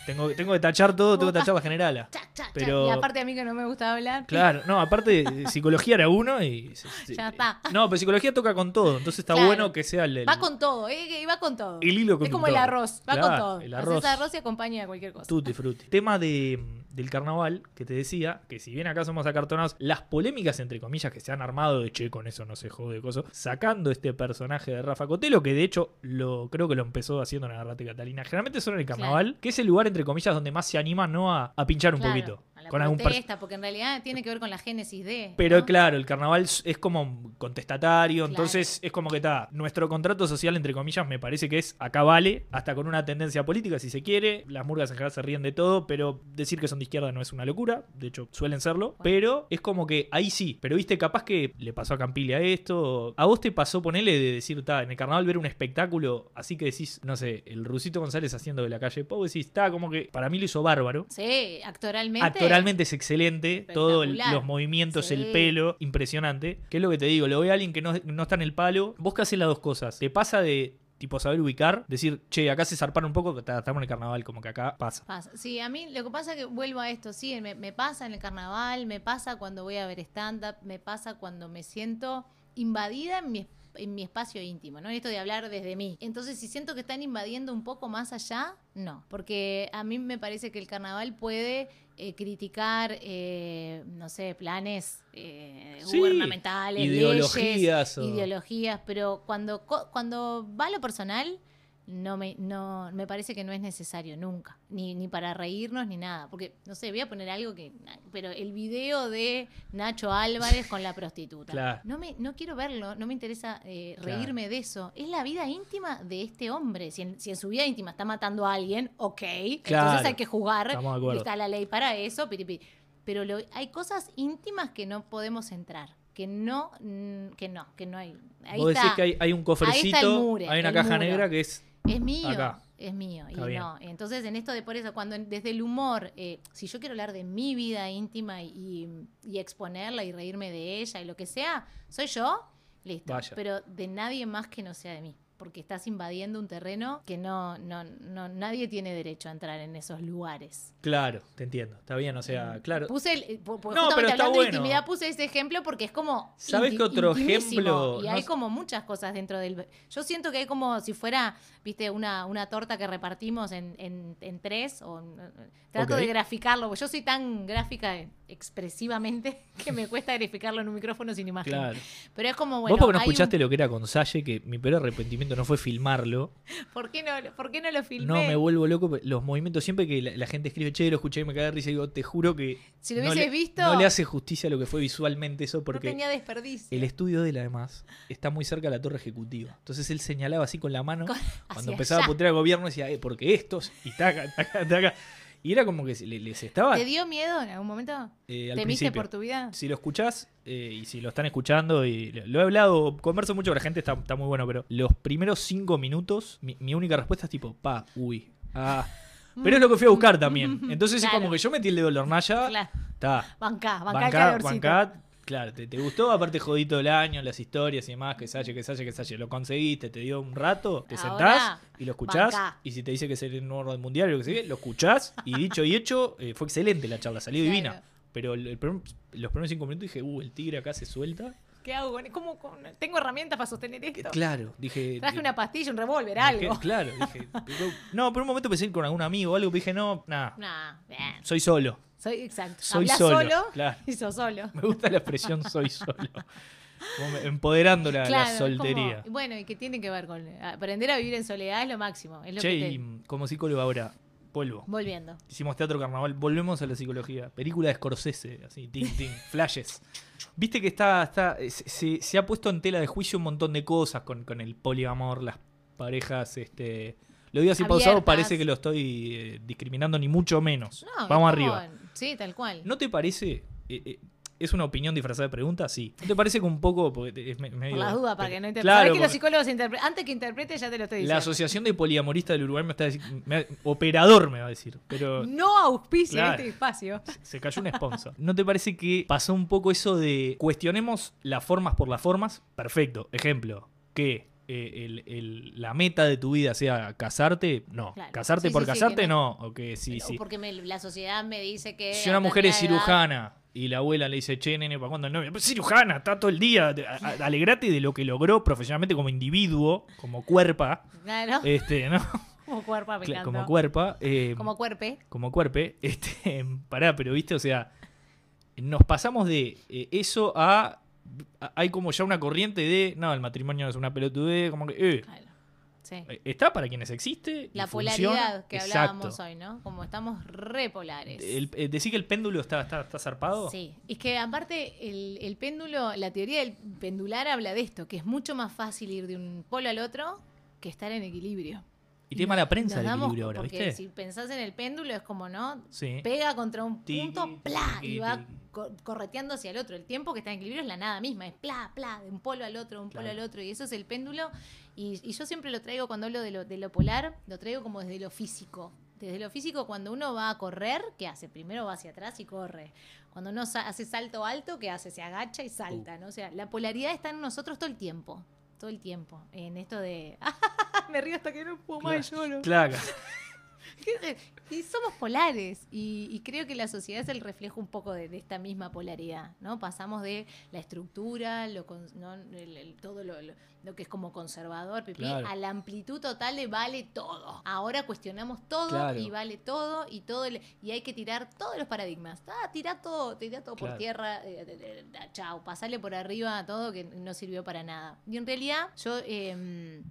Tengo, tengo que tachar todo, tengo que tachar la generala. Cha, cha. Pero- Y aparte a mí que no me gusta hablar. Claro, no, aparte psicología era uno y... Ya está. No, pero psicología toca con todo, entonces está Claro. bueno que sea el... el- Va con todo, eh, va con todo. El hilo es como el arroz, va Claro, con todo. el Haces arroz. arroz y acompaña a cualquier cosa. Tutti frutti. Tema de, del carnaval, que te decía, que si bien acá somos acartonados, las polémicas, entre comillas, que se han armado de che, con eso no se jode, coso, sacando este personaje de Rafa Cotelo, que de hecho lo creo que lo empezó haciendo en Agarrate Catalina. Generalmente son en el carnaval, que es el lugar, entre comillas, donde más se animan ¿no? a, a pinchar un Claro, poquito. A la con algún protesta, porque en realidad tiene que ver con la génesis de. Pero ¿no? claro, el carnaval es como contestatario, Claro. entonces es como que está. Nuestro contrato social, entre comillas, me parece que es acá vale, hasta con una tendencia política si se quiere. Las murgas en general se ríen de todo, pero decir que son de izquierda no es una locura, de hecho suelen serlo. Pero es como que ahí sí, pero viste, capaz que le pasó a Campiglia esto. A vos te pasó ponerle de decir, está, en el carnaval ver un espectáculo, así que decís, no sé, el Rusito González haciendo de la calle Pau, decís, está como que para mí lo hizo bárbaro. Sí, actoralmente. Actoralmente es excelente, todos los movimientos, Sí. el pelo, impresionante. ¿Qué es lo que te digo? Lo ve a alguien que no, no está en el palo. Vos que haces las dos cosas. Te pasa de tipo saber ubicar, decir, che, acá se zarparon un poco, ta- estamos en el carnaval, como que acá pasa. Pasa. Sí, a mí lo que pasa es que vuelvo a esto, sí, me, me pasa en el carnaval, me pasa cuando voy a ver stand-up, me pasa cuando me siento invadida en mi en mi espacio íntimo, ¿no? Esto de hablar desde mí. Entonces, si siento que están invadiendo un poco más allá, no. Porque a mí me parece que el carnaval puede eh, criticar, eh, no sé, planes eh, Sí, gubernamentales, ideologías leyes, o- ideologías, pero cuando, cuando va a lo personal, no me, no, me parece que no es necesario nunca, ni, ni para reírnos ni nada, porque, no sé, voy a poner algo que, pero el video de Nacho Álvarez con la prostituta, Claro. no, me, no quiero verlo, no me interesa eh, Claro. reírme de eso, es la vida íntima de este hombre, si en, si en su vida íntima está matando a alguien, ok, Claro. entonces hay que jugar, está la ley para eso, piripi. pero lo- hay cosas íntimas que no podemos entrar. Que no, mm, que no, que no hay. Ahí Vos decís está. que hay, hay un cofrecito, hay una caja muro. negra que es Es mío. Acá. Es mío. Está y bien. no. Entonces, en esto de por eso, cuando desde el humor, eh, si yo quiero hablar de mi vida íntima y, y exponerla y reírme de ella y lo que sea, soy yo, listo. Vaya. Pero de nadie más que no sea de mí. Porque estás invadiendo un terreno que no, no, no, nadie tiene derecho a entrar en esos lugares. Claro, te entiendo. Está bien, o sea, claro. Puse el, eh, No, pero está hablando bueno. de intimidad, puse ese ejemplo porque es como. ¿Sabés inti- qué otro ejemplo? Y No hay como muchas cosas dentro del. Yo siento que hay como si fuera, viste, una, una torta que repartimos en, en, en tres. O, trato Ok. de graficarlo, porque yo soy tan gráfica expresivamente *laughs* que me cuesta graficarlo en un micrófono sin imagen. Claro. Pero es como, bueno. Vos porque no un- escuchaste lo que era con Salle, que mi peor arrepentimiento no fue filmarlo. ¿por, qué no, ¿Por qué no lo filmé? No, me vuelvo loco. Los movimientos, siempre que la, la gente escribe, che, lo escuché y me cae de risa, digo, te juro que. Si lo no hubieses le- visto- No le hace justicia a lo que fue visualmente eso, no porque tenía desperdicio. el estudio de él, además, está muy cerca de la torre ejecutiva. Entonces él señalaba así con la mano. Con- cuando empezaba a putear al gobierno, decía, eh, porque estos, y taca, taca, taca. Y era como que les estaba. ¿Te dio miedo en algún momento? eh, al ¿Temiste principio. por tu vida? Si lo escuchás eh, y si lo están escuchando, y lo he hablado, converso mucho con la gente, está, está muy bueno, pero los primeros cinco minutos, mi, mi única respuesta es tipo, pa, uy, ah. Pero es lo que fui a buscar también. *laughs* Entonces es como que yo metí el dedo en la hornalla, Claro. está. Bancá, bancá, el Bancá, bancá, claro, te, te gustó, aparte jodito el año, las historias y demás, que salle, que salle, que salle, lo conseguiste, te dio un rato, te Ahora, sentás y lo escuchás, bancá. y si te dice que es el nuevo orden mundial lo que sea, lo escuchás, y dicho y hecho, eh, fue excelente la charla, salió Claro. divina. Pero el- el primer- los primeros cinco minutos dije, uh, el tigre acá se suelta. ¿Qué hago? con- ¿Cómo, cómo- tengo herramientas para sostener esto? Claro, dije. Traje di- una pastilla, un revólver, dije, algo. Claro, dije. *laughs* pero- no, por un momento pensé ir con algún amigo o algo, pero dije, no, nada, Nah, bien. soy solo. Soy, exacto. Soy Hablas solo, solo, claro. y sos solo. Me gusta la expresión soy solo. Como empoderando la, la Claro, soltería. como- bueno, y que tiene que ver con aprender a vivir en soledad es lo máximo. Es lo Che, que y te- como psicólogo ahora, vuelvo. Volviendo. Hicimos teatro carnaval, volvemos a la psicología. Película de Scorsese, así, ting, ting, *laughs* flashes. Viste que está, está se, se- ha puesto en tela de juicio un montón de cosas con, con el poliamor, las parejas, este. Lo digo así pausado, Abiertas. parece que lo estoy eh, discriminando, ni mucho menos. No, Vamos arriba. Sí, tal cual. ¿No te parece? eh, eh, ¿Es una opinión disfrazada de pregunta? Sí. ¿No te parece que un poco.? Porque es me- medio- Por las dudas, para que no interprete. Claro, que los psicólogos interpreten. Antes que interprete, ya te lo estoy La diciendo. Asociación de Poliamoristas del Uruguay me está diciendo. operador me va a decir. Pero. No auspicia Claro. este espacio. Se cayó un sponsor. ¿No te parece que pasó un poco eso de cuestionemos las formas por las formas? Perfecto. Ejemplo, que eh, el- el- la meta de tu vida sea casarte, no. Claro. Casarte Sí, por sí, sí, casarte, que no. O que sí, O sí. Porque me- la sociedad me dice que. Si una mujer es edad- cirujana y la abuela le dice, che, nene, ¿para cuándo el novio? Pues cirujana, está todo el día. Alegrate de lo que logró profesionalmente como individuo, como cuerpa. Claro. Este, ¿no? *laughs* como cuerpo, me como cuerpa. eh, Como cuerpe. como cuerpe, *laughs* este, pará, pero viste, o sea, nos pasamos de eh, eso a- Hay como ya una corriente de. No, el matrimonio es una pelotudez, como que. eh, Claro. Sí. eh, está para quienes existe. La funciona, polaridad que exacto. hablábamos hoy, ¿no? Como estamos repolares. Eh, decir que el péndulo está, está, está zarpado. Sí, es que aparte el, el péndulo, la teoría del pendular habla de esto, que es mucho más fácil ir de un polo al otro que estar en equilibrio. Y tiene mala prensa el equilibrio ahora, porque ¿viste? si pensás en el péndulo es como, ¿no? Sí. Pega contra un Tiki, punto, ¡plá! tiki, Y va tiki. co- correteando hacia el otro. El tiempo que está en equilibrio es la nada misma, es ¡plá, plá! De un polo al otro, de un polo al otro. Y eso es el péndulo. Y, y yo siempre lo traigo cuando hablo de lo, de lo polar, lo traigo como desde lo físico. Desde lo físico, cuando uno va a correr, ¿qué hace? Primero va hacia atrás y corre. Cuando uno hace salto alto, ¿qué hace? Se agacha y salta, ¿no? O sea, la polaridad está en nosotros todo el tiempo. Todo el tiempo. En esto de. *laughs* *laughs* Me río hasta que no puedo más y lloro. Claro. *laughs* y somos polares y, y creo que la sociedad es el reflejo un poco de, de esta misma polaridad, ¿no? Pasamos de la estructura, lo con- ¿no? El- el- todo lo, lo- lo que es como conservador, pipí, Claro. a la amplitud total de vale todo. Ahora cuestionamos todo Claro. y vale todo y todo el- y hay que tirar todos los paradigmas. Ah, tirar todo, tirar todo Claro. por tierra, eh, eh, eh, chao, pasarle por arriba a todo que no sirvió para nada. Y en realidad yo em,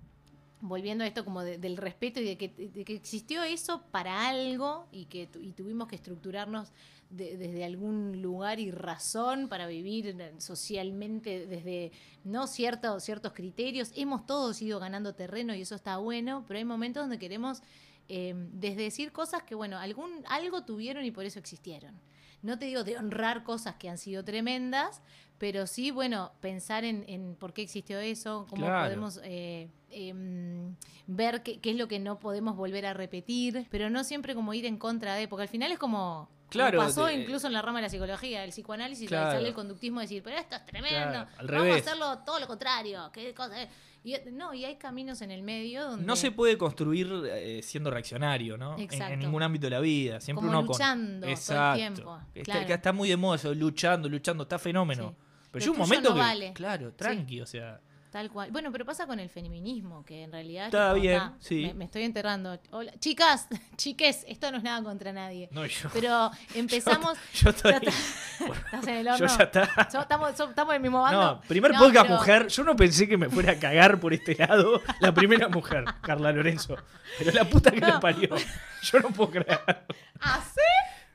volviendo a esto como de- del respeto y de que, existió eso para algo y que y tuvimos que estructurarnos de- desde algún lugar y razón para vivir en- socialmente desde no ciertos ciertos criterios. Hemos todos ido ganando terreno y eso está bueno pero hay momentos donde queremos eh, desde decir cosas que bueno algún algo tuvieron y por eso existieron no te digo de honrar cosas que han sido tremendas pero sí, bueno, pensar en, en por qué existió eso, cómo Claro. podemos eh, em, ver qué, qué es lo que no podemos volver a repetir, pero no siempre como ir en contra de, porque al final es como, como Claro, pasó de- incluso en la rama de la psicología, el psicoanálisis, Claro. sale el conductismo de decir, pero esto es tremendo, Claro, vamos revés. a hacerlo todo lo contrario, qué cosa es?". Y, no, y hay caminos en el medio donde... No se puede construir eh, siendo reaccionario, ¿no? En- En, Exacto. ningún ámbito de la vida. Siempre Como uno con- luchando todo el Exacto. tiempo, Está, claro. está muy de moda eso, luchando, luchando, está fenómeno. Sí. Pero llega un momento no que, vale. claro, tranqui, o sea, Tal cual. Bueno, pero pasa con el feminismo, que en realidad... Está bien, sí. Me, me estoy enterrando. Hola. Chicas, *laughs* chiques, esto no es nada contra nadie. no yo. Pero *laughs* empezamos... yo estoy, ya está- *laughs* ¿Estás en el horno? yo ya está. So- ¿Estamos, so- estamos en el mismo bando? No, primer No, podcast pero- mujer. Yo no pensé que me fuera a cagar por este lado la primera mujer, Carla Lorenzo. Pero la puta que No. le parió. Yo no puedo creer. ¿Así?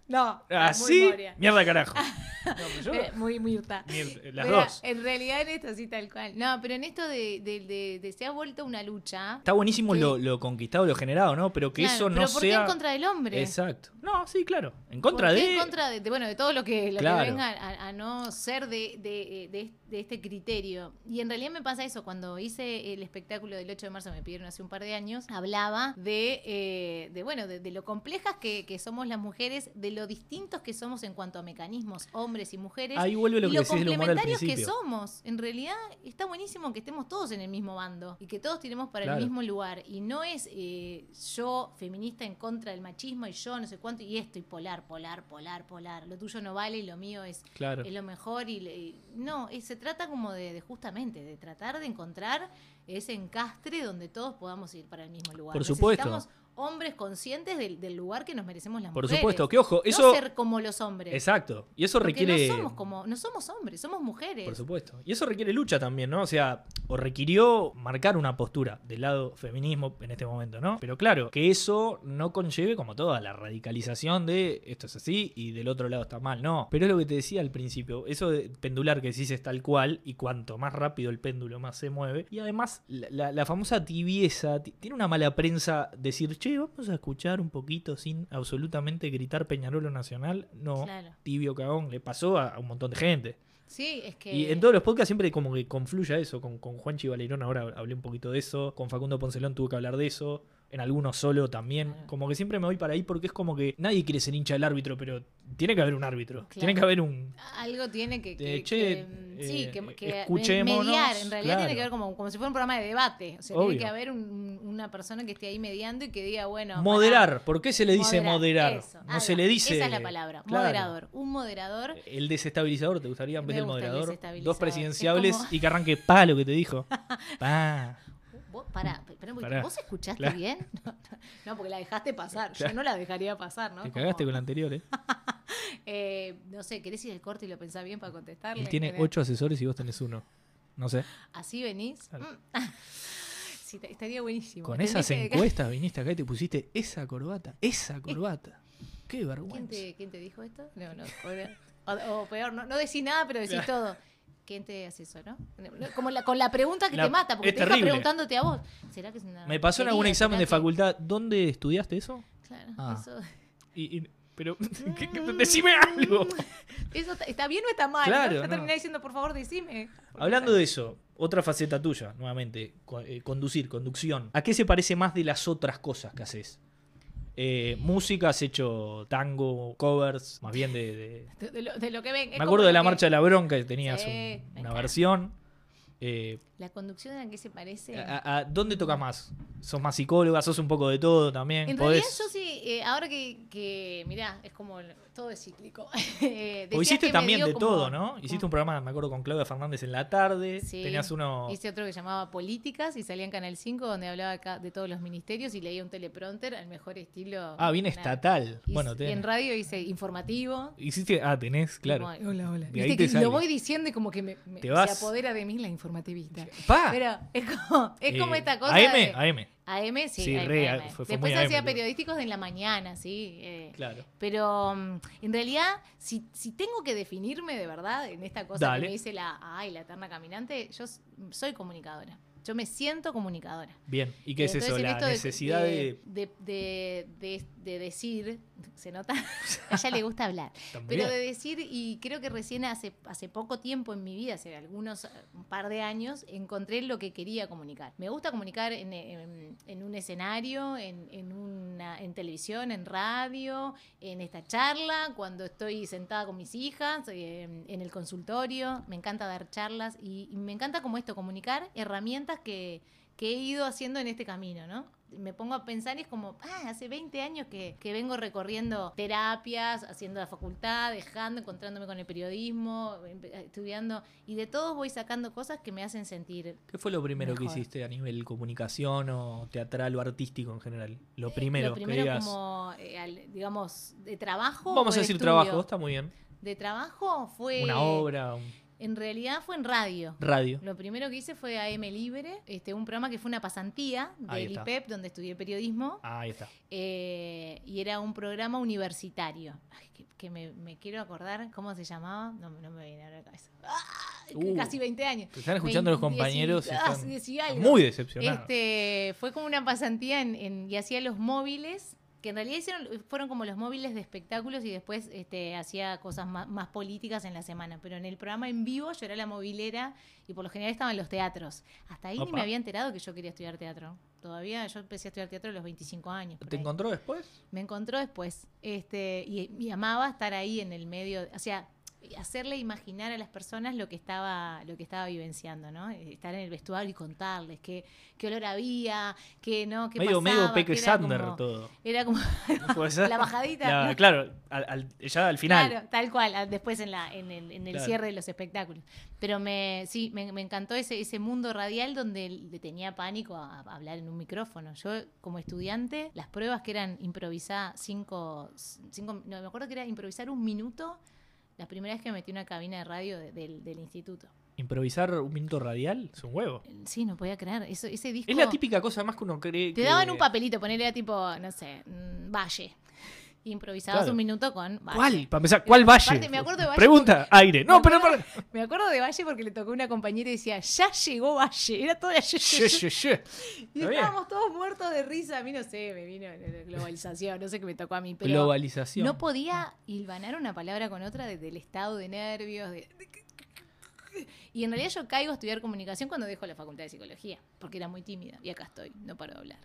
No. Así, muy Moria. mierda carajo. *laughs* No, pero yo- Eh, muy Mirta. Mier- las Mira, dos. En realidad en esto sí tal cual. No, pero en esto de, de- de- de se ha vuelto una lucha. Está buenísimo lo, lo conquistado, lo generado, ¿no? Pero que Claro, eso no pero ¿por qué sea. en contra del hombre? Exacto. No, sí, claro. En contra ¿Por qué de. en contra de, de- bueno, de todo lo que, lo que Claro. venga a, a no ser de, de- de- de este criterio. Y en realidad me pasa eso, cuando hice el espectáculo del 8 de marzo, me pidieron hace un par de años, hablaba de, eh, de bueno, de, de lo complejas que, que somos las mujeres, de lo distintos que somos en cuanto a mecanismos, hombres y mujeres. Ahí vuelve lo y que lo decís del complementarios que somos. En realidad está buenísimo que estemos todos en el mismo bando y que todos tiremos para Claro. el mismo lugar. Y no es eh, yo feminista en contra del machismo y yo no sé cuánto y esto y polar, polar, polar, polar. Lo tuyo no vale y lo mío es, Claro. es lo mejor. y, y- No, eh, se trata como de, de justamente de tratar de encontrar ese encastre donde todos podamos ir para el mismo lugar. Por supuesto. Necesitamos hombres conscientes del, del lugar que nos merecemos las Por mujeres. supuesto, que ojo, No eso. ser como los hombres. Exacto. Y eso Porque requiere. no somos como, no somos hombres, somos mujeres. Por supuesto. Y eso requiere lucha también, ¿no? O sea, o requirió marcar una postura del lado feminismo en este momento, ¿no? Pero claro, que eso no conlleve como toda la radicalización de esto es así y del otro lado está mal, no. Pero es lo que te decía al principio, eso de pendular que decís es tal cual y cuanto más rápido el péndulo más se mueve. Y además, la, la- la famosa tibieza, ti- tiene una mala prensa decir, che, vamos a escuchar un poquito sin absolutamente gritar Peñarolo Nacional. No, Claro. tibio cagón, le pasó a- a un montón de gente. Sí, es que. Y en todos los podcasts siempre como que confluya eso. Con, con Juanchi Valerón ahora hablé un poquito de eso. Con Facundo Poncelón tuve que hablar de eso. En algunos solo también. Como que siempre me voy para ahí porque es como que nadie quiere ser hincha del árbitro, pero tiene que haber un árbitro. Claro. Tiene que haber un... Algo tiene que, que- Eh, che, que, sí, que, que mediar. En realidad claro. tiene que ver como, como si fuera un programa de debate. O sea, Obvio. tiene que haber un- una persona que esté ahí mediando y que diga, bueno. moderar. pará, ¿Por qué se le dice moderar? eso, no se le dice... Esa es la palabra. Claro. Moderador. Un moderador. El desestabilizador, ¿te gustaría en vez Me del gusta moderador? Dos presidenciables Es como- y que arranque pa lo que te dijo. *laughs* Pa. Vos, pará. Pará. ¿Vos escuchaste bien? *laughs* No, no, no, porque la dejaste pasar. Yo no la dejaría pasar, ¿no? Te Como, cagaste con la anterior, ¿eh? *laughs* eh, no sé, ¿querés ir al corte y lo pensás bien para contestarle? Él tiene ocho asesores y vos tenés uno. No sé. ¿Así venís? Claro. Mm. *laughs* Sí, estaría buenísimo. Con esas que- encuestas viniste acá y te pusiste esa corbata. Esa corbata. Qué ¿Quién vergüenza. te, quién te dijo esto? No, no. O- o peor, no, no decís nada, pero decís todo. ¿Quién te hace eso, no? No, no, Como la, con la pregunta que La- te mata, porque es te deja terrible. preguntándote a vos. ¿Será que es una Me pasó en algún examen ¿Será de que- facultad. ¿Dónde estudiaste eso? Claro, Ah. eso, Y, y- pero, *laughs* ¿qué- qué- decime algo. *laughs* eso está, está bien o está mal. Claro, ¿no? Yo no. terminé diciendo, por favor, decime. Hablando de eso, otra faceta tuya, nuevamente, eh, conducir, conducción. ¿A qué se parece más de las otras cosas que haces? Eh, música, has hecho tango, covers, más bien de... de- lo, de lo que ven. Me acuerdo de la marcha de la bronca que tenías Sí, un- una versión. Eh, La conducción a qué se parece. a- a- ¿Dónde tocas más? ¿Sos más psicóloga? ¿Sos un poco de todo también? En ¿Podés- realidad yo sí, eh, ahora que, que, mirá, es como todo es cíclico. *laughs* Eh, O hiciste también de como- todo, ¿no? Hiciste un programa, me acuerdo, con Claudia Fernández en la tarde. Sí, Tenías uno... Hice otro que llamaba Políticas y salía en Canal 5 donde hablaba acá de todos los ministerios y leía un teleprompter al mejor estilo. Ah, bien Nada. estatal. Bueno, y tenés- en radio hice informativo. Hiciste... Ah, tenés, claro. Como, hola, hola. Viste te que sale. lo voy diciendo y como que me, se apodera de mí la informativista. ¡Pa! Pero es como, es como Eh, esta cosa. AM, de- AM. AM, sí. Sí, AM, re, AM. fue- fue Después hacía AM, periodísticos de en la mañana, sí. eh, Claro. Pero mm, en realidad, si, si tengo que definirme de verdad en esta cosa Dale. que me dice la, ay, la eterna caminante, yo soy comunicadora. Yo me siento comunicadora. Bien. ¿Y qué es Entonces, eso? La necesidad de... de, de, de- de decir, se nota, *laughs* a ella le gusta hablar, pero de decir, y creo que recién hace, hace poco tiempo en mi vida, hace algunos, un par de años, encontré lo que quería comunicar. Me gusta comunicar en, en- en un escenario, en, en una, en televisión, en radio, en esta charla, cuando estoy sentada con mis hijas, eh, en, en el consultorio, me encanta dar charlas y, y me encanta como esto, comunicar herramientas que, que he ido haciendo en este camino, ¿no? Me pongo a pensar y es como, ah, hace 20 años que, que vengo recorriendo terapias, haciendo la facultad, dejando, encontrándome con el periodismo, estudiando, y de todos voy sacando cosas que me hacen sentir ¿Qué fue lo primero que hiciste a nivel comunicación o teatral o artístico en general? Lo primero, lo que primero digas, como, eh, al- digamos, de trabajo. Vamos a de decir trabajo, está muy bien. De trabajo fue... Una obra, un En realidad fue en radio. radio. Lo primero que hice fue AM Libre, este, un programa que fue una pasantía del. IPEP, donde estudié periodismo. Ah, ahí está. eh, y era un programa universitario. Ay, que que me, me quiero acordar, ¿cómo se llamaba? No, no me viene a la cabeza. ¡Ah! Uh, Casi 20 años. Te están escuchando los 20, compañeros ah, están muy decepcionados. Este, fue como una pasantía en, en- y hacía los móviles, que en realidad hicieron, fueron como los móviles de espectáculos y después este, hacía cosas más, más políticas en la semana. Pero en el programa en vivo yo era la movilera y por lo general estaba en los teatros. Hasta ahí ni me había enterado que yo quería estudiar teatro. Todavía yo empecé a estudiar teatro a los 25 años. ¿Te ahí. encontró después? Me encontró después. Este, y, y amaba estar ahí en el medio, o sea, hacerle imaginar a las personas lo que estaba, lo que estaba vivenciando, ¿no? Estar en el vestuario y contarles qué, qué olor había, qué no, qué medio, pasaba. medio Peque Sander como- todo. Era como *laughs* ¿No puede ser? la bajadita. La- ¿no? Claro, al- al- ya al final. Claro, tal cual, después en, la, en el, en el Claro. cierre de los espectáculos. Pero me, sí, me, me encantó ese, ese mundo radial donde le tenía pánico a, a hablar en un micrófono. Yo, como estudiante, las pruebas que eran improvisar cinco, cinco, no, me acuerdo que era improvisar un minuto, la primera vez que me metí una cabina de radio de- del, del instituto. Improvisar un minuto radial es un huevo. Sí, no podía creer. Eso, ese disco... Es la típica cosa más que uno cree Te que- daban un papelito, ponerle tipo, no sé, mm, Valle. Improvisabas Claro. un minuto con Valle. ¿Cuál? Para empezar, ¿cuál valle? Aparte, me acuerdo de Valle Pregunta, aire. No, me pero... acuerdo- Me acuerdo de Valle porque le tocó una compañera y decía, ya llegó Valle. Era toda She, Y estábamos todos muertos de risa. A mí no sé, me vino la globalización, no sé qué me tocó a mí. Pero Globalización. no podía hilvanar una palabra con otra desde el estado de nervios. de- Y en realidad yo caigo a estudiar comunicación cuando dejo la facultad de psicología, porque era muy tímida. Y acá estoy, no paro de hablar.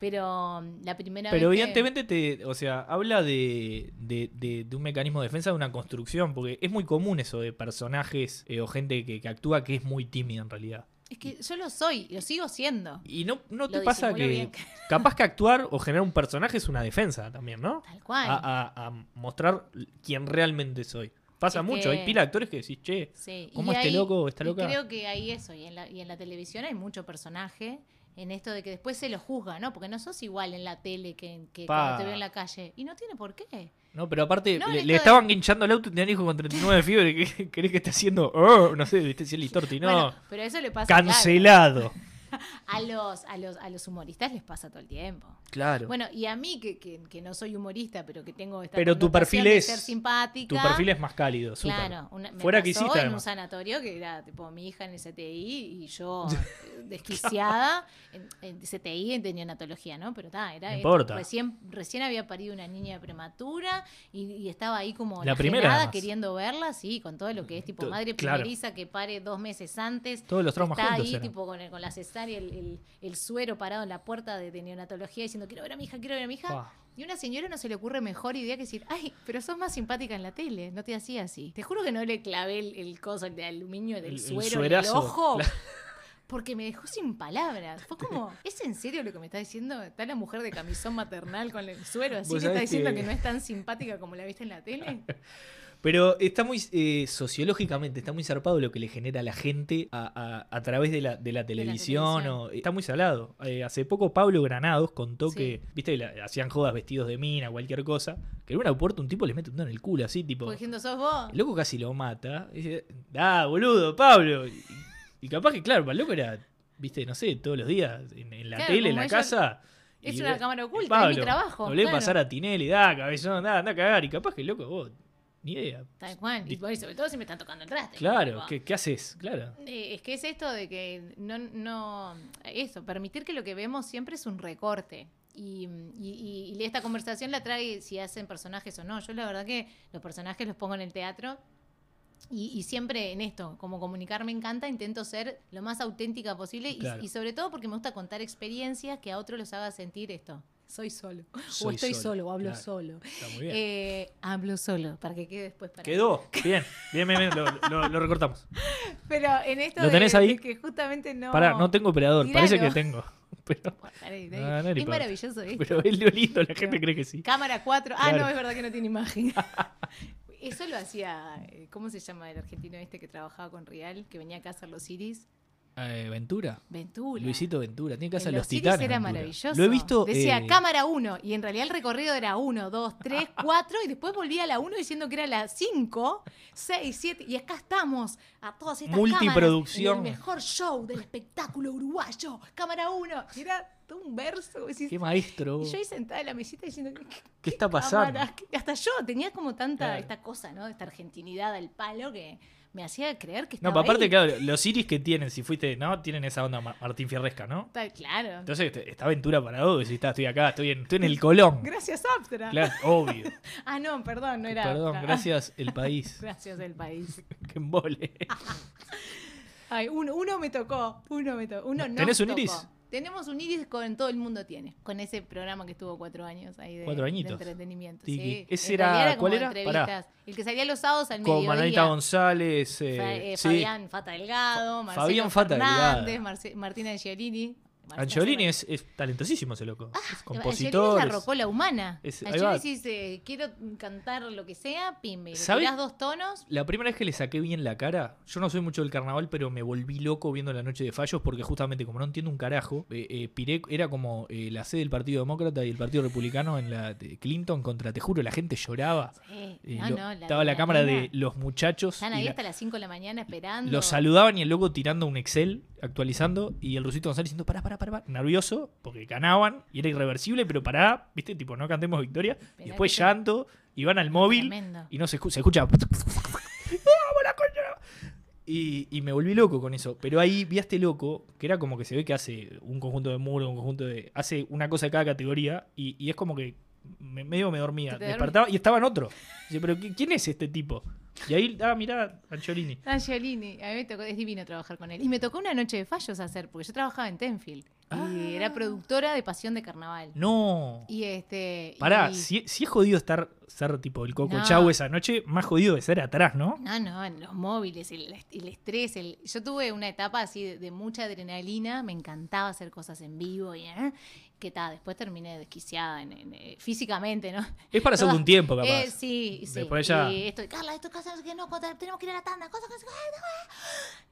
Pero mm, la primera Pero vez que- evidentemente te, o sea, habla de, de- de- de un mecanismo de defensa, de una construcción, porque es muy común eso de personajes eh, o gente que, que actúa que es muy tímida en realidad. Es que yo lo soy, lo sigo siendo. Y no, no te pasa que bien. capaz que actuar o generar un personaje es una defensa también, ¿no? Tal cual. A, a- a mostrar quién realmente soy. Pasa Es mucho, que- hay pila de actores que decís, che, Sí, ¿Cómo y este loco o esta loca? creo que hay eso, y en, la, y en la televisión hay mucho personaje en esto de que después se lo juzga, ¿no? Porque no sos igual en la tele que, que Pa. cuando te veo en la calle. Y no tiene por qué. no, pero aparte No, le, esto le de- estaban guinchando el auto y tenían hijo con 39 de fiebre, *laughs* ¿qué querés que esté haciendo? "Oh", no sé, viste, si el *laughs* Listorti, no. Bueno, pero eso le pasa claro, Cancelado. *laughs* a los, a los, a los humoristas les pasa todo el tiempo. Claro. Bueno, y a mí que, que, que no soy humorista, pero que tengo esta Pero tu perfil de es- ser simpática. tu perfil es más cálido, súper. Claro, una, me Fuera que pasó hiciste en además. un sanatorio que era tipo mi hija en el CTI y yo *laughs* desquiciada en, en CTI en neonatología, ¿no? Pero está, era No importa. recién recién había parido una niña prematura y, y estaba ahí como La primera, queriendo verla, sí, con todo lo que es tipo madre claro. primeriza que pare dos meses antes. Todos los traumas está juntos ahí eran. tipo con, el- con la cesárea, el, el, el suero parado en la puerta de, de neonatología diciendo quiero ver a mi hija, quiero ver a mi hija. Y a una señora no se le ocurre mejor idea que decir, ay, pero sos más simpática en la tele, no te hacía así. Te juro que no le clavé el, el coso el de aluminio del El- el suero en el ojo. claro. Porque me dejó sin palabras. Fue como, *laughs* ¿es en serio lo que me está diciendo? Está la mujer de camisón maternal con el suero, así que está diciendo que- que... no es tan simpática como la viste en la tele. *laughs* Pero está muy eh, sociológicamente, está muy zarpado lo que le genera a la gente a, a- a través de la, de la televisión. televisión. o- está muy salado. Eh, hace poco Pablo Granados contó Sí. que, viste, la- hacían jodas vestidos de mina, cualquier cosa. Que en un aeropuerto un tipo le mete un dedo en el culo, así, tipo. Porque diciendo, sos vos. El loco casi lo mata. Y dice, ah, boludo, Pablo. Y, y capaz que, claro, para el loco era, viste, no sé, todos los días en, en la Claro, tele, en la casa. es una cámara oculta, Pablo, es mi trabajo, No le claro. pasar a Tinelli, da, cabezón, da, anda a cagar. Y capaz que el loco, vos, ni idea. Tal cual. Y sobre todo si me están tocando el traste. Claro, ¿qué, qué haces? Claro. eh, es que es esto de que no, no. Eso, permitir que lo que vemos siempre es un recorte. Y, y- y esta conversación la trae si hacen personajes o no. Yo la verdad que los personajes los pongo en el teatro y, y siempre en esto, como comunicar me encanta, intento ser lo más auténtica posible Claro. y sobre todo porque me gusta contar experiencias que a otros los haga sentir esto. Soy solo. *laughs* o estoy solo, solo, o hablo claro. solo. Está muy bien. Eh, hablo solo, para que quede después para Quedó. *laughs* Bien, bien, bien, bien, Lo, lo- lo recortamos. Pero en esto ¿Lo de- tenés ahí? que justamente no. Pará, no tengo operador. Tiralo. Parece que tengo. *laughs* Pero, Pará, No, no le es maravilloso esto. pero es lindo, la gente cree que sí. Cámara 4. Ah, Claro. no, es verdad que no tiene imagen. Eso lo hacía. eh, ¿Cómo se llama el argentino este que trabajaba con Real? Que venía acá a hacer los Iris. Eh, ¿Ventura? Ventura. Luisito Ventura. Tiene que En hacer los los titanes. era Ventura. maravilloso. Lo he visto. Decía eh, cámara 1 y en realidad el recorrido era 1, 2, 3, 4 y después volvía a la 1 diciendo que era la 5, 6, 7 y acá estamos a todas estas Multiproducción. cámaras en el mejor show del espectáculo uruguayo. Cámara 1. Y era todo un verso. decís- Qué maestro. y yo ahí sentada en la mesita diciendo, ¿qué, ¿Qué está pasando? cámaras? ¿Qué- Hasta yo tenía como tanta Claro. esta cosa, ¿no? Esta argentinidad al palo que me hacía creer que No, estaba pero aparte, ahí. claro, los iris que tienen, si fuiste, ¿no? Tienen esa onda Ma- Martín Fierresca, ¿no? Claro. Entonces este, está Ventura parado, decís, está, estoy acá, estoy en, estoy en el Colón. Gracias, Aptra. Claro, obvio. *laughs* Ah, no, perdón, no era Perdón, Aptra. gracias el *laughs* país. Gracias, el país. *laughs* que embole. Ay, uno, uno me tocó, uno me tocó. Uno no ¿Tenés un iris? Tenemos un iris con todo el mundo tiene. Con ese programa que estuvo cuatro años ahí de, Cuatro de añitos. entretenimiento. Sí. Ese En era- realidad ¿cuál era? Pará. El que salía los sábados al Con mediodía. Manolita González. eh, Fa- eh, sí. Fabián Fata Delgado, Marcelo Fabián Fata Fernández, Delgado. Marce- Martina Angiolini. Angiolini es, es talentosísimo ese loco. es Angiolini compositor. es es- la rocola humana. es- Angiolini decís, eh, quiero cantar lo que sea. Le ¿Sabe? tirás dos tonos. La primera vez que le saqué bien la cara, yo no soy mucho del carnaval, pero me volví loco viendo la noche de fallos porque justamente como no entiendo un carajo, eh, eh, Piré era como eh, la sede del Partido Demócrata y el Partido Republicano en la de Clinton contra, te juro, la gente lloraba. Sí, Eh, no, lo- no, estaba la, cámara de los muchachos. Están ahí hasta las 5 de la mañana esperando. Lo saludaban y el loco tirando un Excel, actualizando, y el Rusito González diciendo, pará, pará, pará, pará", nervioso, porque ganaban, y era irreversible, pero pará, viste, tipo, no cantemos victoria, y después llanto, y van al móvil, Tremendo. y no se, escu- se escucha... *laughs* ¡Vamos, la concha de la-". Y, y me volví loco con eso. Pero ahí vi a este loco, que era como que se ve que hace un conjunto de muros, un conjunto de. hace una cosa de cada categoría, y, y es como que me, medio me dormía. ¿Te te Despertaba y estaba en otro. Dice, pero ¿qui- ¿quién es este tipo? Y ahí, ah, mirá, Angiolini. Angiolini, a mí me tocó, es divino trabajar con él. Y me tocó una noche de fallos hacer, porque yo trabajaba en Tenfield. Ah. Y era productora de Pasión de Carnaval. No. Y este. Pará, y- si, si es jodido estar, ser tipo el Coco No. Chau esa noche, más jodido de ser atrás, ¿no? No, no, en los móviles, el, el estrés. El... Yo tuve una etapa así de, de mucha adrenalina, me encantaba hacer cosas en vivo y ¿eh? que tal, después terminé desquiciada en, en, eh, físicamente, ¿no? Es para hacer un tiempo, capaz. Eh, sí, sí. Después ya- Y esto, Carla, esto sé qué, no, tenemos que ir a la tanda, cosas, cosas,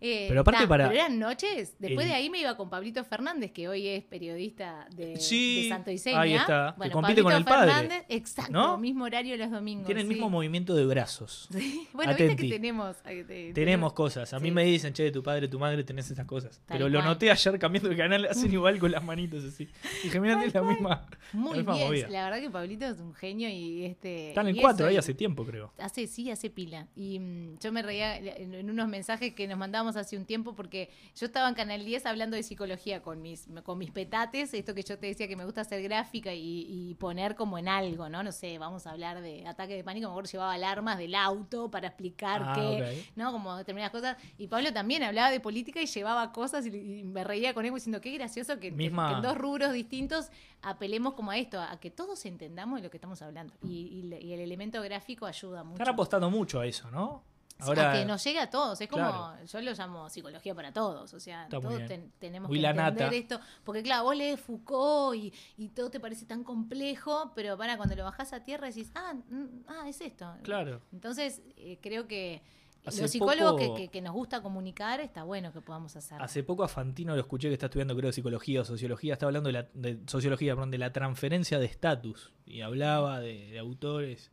eh, Pero aparte ta, para- Pero eran noches. Después el- de ahí me iba con Pablito Fernández, que hoy es periodista de, Sí, de Santo ahí está, que Bueno, compite con Pablito el padre, Fernández, exacto, ¿no? mismo horario los domingos. Tiene el sí. mismo movimiento de brazos. *laughs* Sí. Bueno, Atenti. viste que tenemos. eh, Tenemos cosas. A mí sí. me dicen, che, tu padre, tu madre, tenés esas cosas. Tal Pero lo noté ayer cambiando de canal, *laughs* hacen igual con las manitos así. Dije, mira, es la misma, la Muy misma bien. movida. La verdad que Pablito es un genio y este. Están en cuatro ahí hace tiempo, creo. Hace, sí, hace pila. Y mm, yo me reía en, en unos mensajes que nos mandábamos hace un tiempo porque yo estaba en Canal 10 hablando de psicología con mis, con mis petates, esto que yo te decía que me gusta hacer gráfica y, y poner como en algo, ¿no? No sé, vamos a hablar de ataque de pánico, mejor llevaba alarmas del auto para explicar Ah, que. ¿no? Como determinadas cosas. Y Pablo también hablaba de política y llevaba cosas y, y me reía con él diciendo, qué gracioso que, que- Misma- que en dos rubros distintos apelemos como a esto, a que todos entendamos de lo que estamos hablando. Y, y y el elemento gráfico ayuda mucho. Están apostando mucho a eso, ¿no? A que nos llegue a todos. Es como, Claro. yo lo llamo psicología para todos. O sea, Está todos ten- tenemos Muy que entender nata. esto. Porque claro, vos lees Foucault y, y todo te parece tan complejo, pero para cuando lo bajás a tierra decís, ah, mm, ah es esto. Claro. Entonces, eh, creo que Hace los psicólogos poco- que, que- que nos gusta comunicar, está bueno que podamos hacerlo. Hace poco a Fantino lo escuché que está estudiando, creo, psicología o sociología. Estaba hablando de, la, de sociología, perdón, de la transferencia de estatus. Y hablaba de, de autores.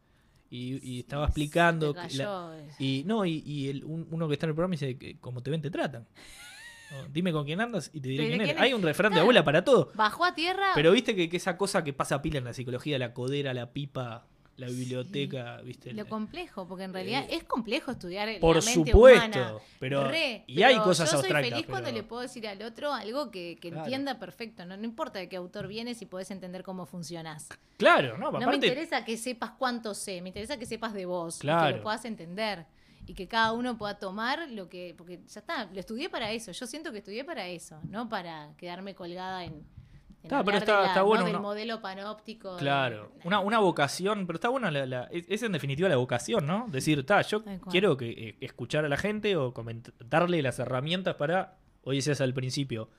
Y, y estaba explicando. La- y no, y, y el- un- uno que está en el programa dice que como te ven, te tratan. No, dime con quién andas y te diré quién eres. Hay un refrán de abuela para todo. Bajó a tierra. Pero viste que, que esa cosa que pasa pila en la psicología, la codera, la pipa, la biblioteca, viste. Lo complejo, porque en realidad Eh, es complejo estudiar por la mente supuesto, humana. pero- Re, y hay pero cosas yo soy abstractas, feliz cuando pero- le puedo decir al otro algo que, que Claro. entienda perfecto. No, no importa de qué autor vienes si podés entender cómo funcionás. Claro, no, No me aparte. interesa que sepas cuánto sé, me interesa que sepas de vos, y que Claro. lo puedas entender y que cada uno pueda tomar lo que, porque ya está, lo estudié para eso, yo siento que estudié para eso, no para quedarme colgada en, Está, pero está- de la- está ¿no? bueno del uno- modelo panóptico. de- Claro, una, una vocación, pero está buena, la, la- es, es en definitiva la vocación, ¿no? Decir, está, yo quiero que, eh, escuchar a la gente o darle las herramientas para, hoy decías al principio,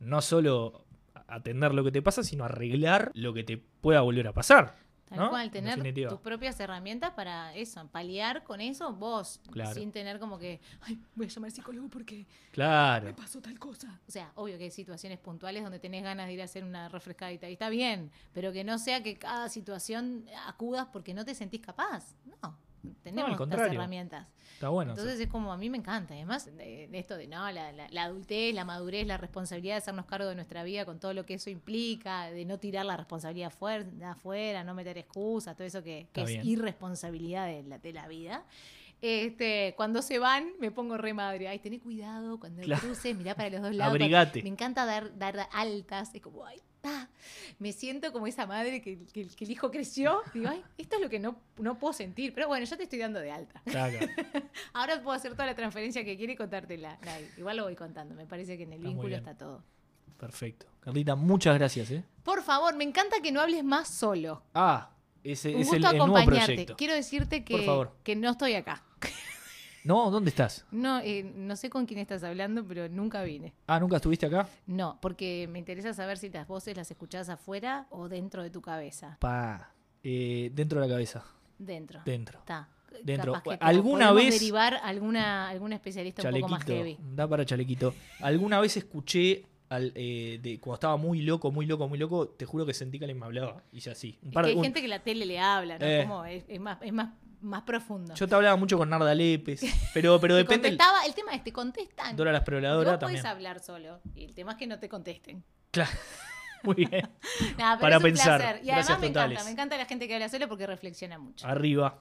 no solo atender lo que te pasa, sino arreglar lo que te pueda volver a pasar. Tal ¿no? cual, En tener tus propias herramientas para eso, paliar con eso vos, Claro. sin tener como que, ay, voy a llamar al psicólogo porque Claro, pasó tal cosa. O sea, obvio que hay situaciones puntuales donde tenés ganas de ir a hacer una refrescadita y está bien, pero que no sea que cada situación acudas porque no te sentís capaz. No, tenemos las contrario. herramientas. está bueno. Entonces es como a mí me encanta. Además, de, de esto de no, la, la- la adultez, la madurez, la responsabilidad de hacernos cargo de nuestra vida con todo lo que eso implica, de no tirar la responsabilidad fuer- de afuera, no meter excusas, todo eso que, que es bien. irresponsabilidad de la, de la vida. Este, cuando se van, me pongo re madre. Ay, tené cuidado cuando Claro. cruces, mirá para los dos lados. Abrigate. Me encanta dar, dar altas. Es como, ay, ta. Me siento como esa madre que, que- que el hijo creció. Digo, ay, esto es lo que no, no puedo sentir. Pero bueno, ya te estoy dando de alta. Claro. *laughs* Ahora puedo hacer toda la transferencia que quiere y contártela. Nah, igual lo voy contando. Me parece que en el Está vínculo está todo. Perfecto. Carlita, muchas gracias, ¿eh? Por favor, me encanta que no hables más solo. Ah, ese Un es gusto el, el nuevo acompañarte. proyecto. Quiero decirte que, que no estoy acá. No, ¿dónde estás? No, eh, no sé con quién estás hablando, pero nunca vine. Ah, ¿nunca estuviste acá? No, porque me interesa saber si las voces las escuchás afuera o dentro de tu cabeza. Pa. eh, dentro de la cabeza. Dentro. Dentro. Está. Dentro. Capaz que ¿Alguna vez- derivar alguna, algún especialista un poco más heavy. Chalequito. Da para chalequito. Alguna vez escuché al, eh, de, cuando estaba muy loco, muy loco, muy loco, te juro que sentí que alguien me hablaba. Hice así. Un Es par que de- hay un- gente que la tele le habla, ¿no? Eh. Como es, es más, es más, más profundo. Yo te hablaba mucho con Narda Lepes, *laughs* pero, pero depende. el- contestaba, el tema es, te contestan. Dora la exploradora vos también. podés hablar solo. Y el tema es que no te contesten. Claro. *laughs* Muy bien. *laughs* Pero Para es un pensar. placer. Y Gracias además me totales. encanta, me encanta la gente que habla solo porque reflexiona mucho. Arriba.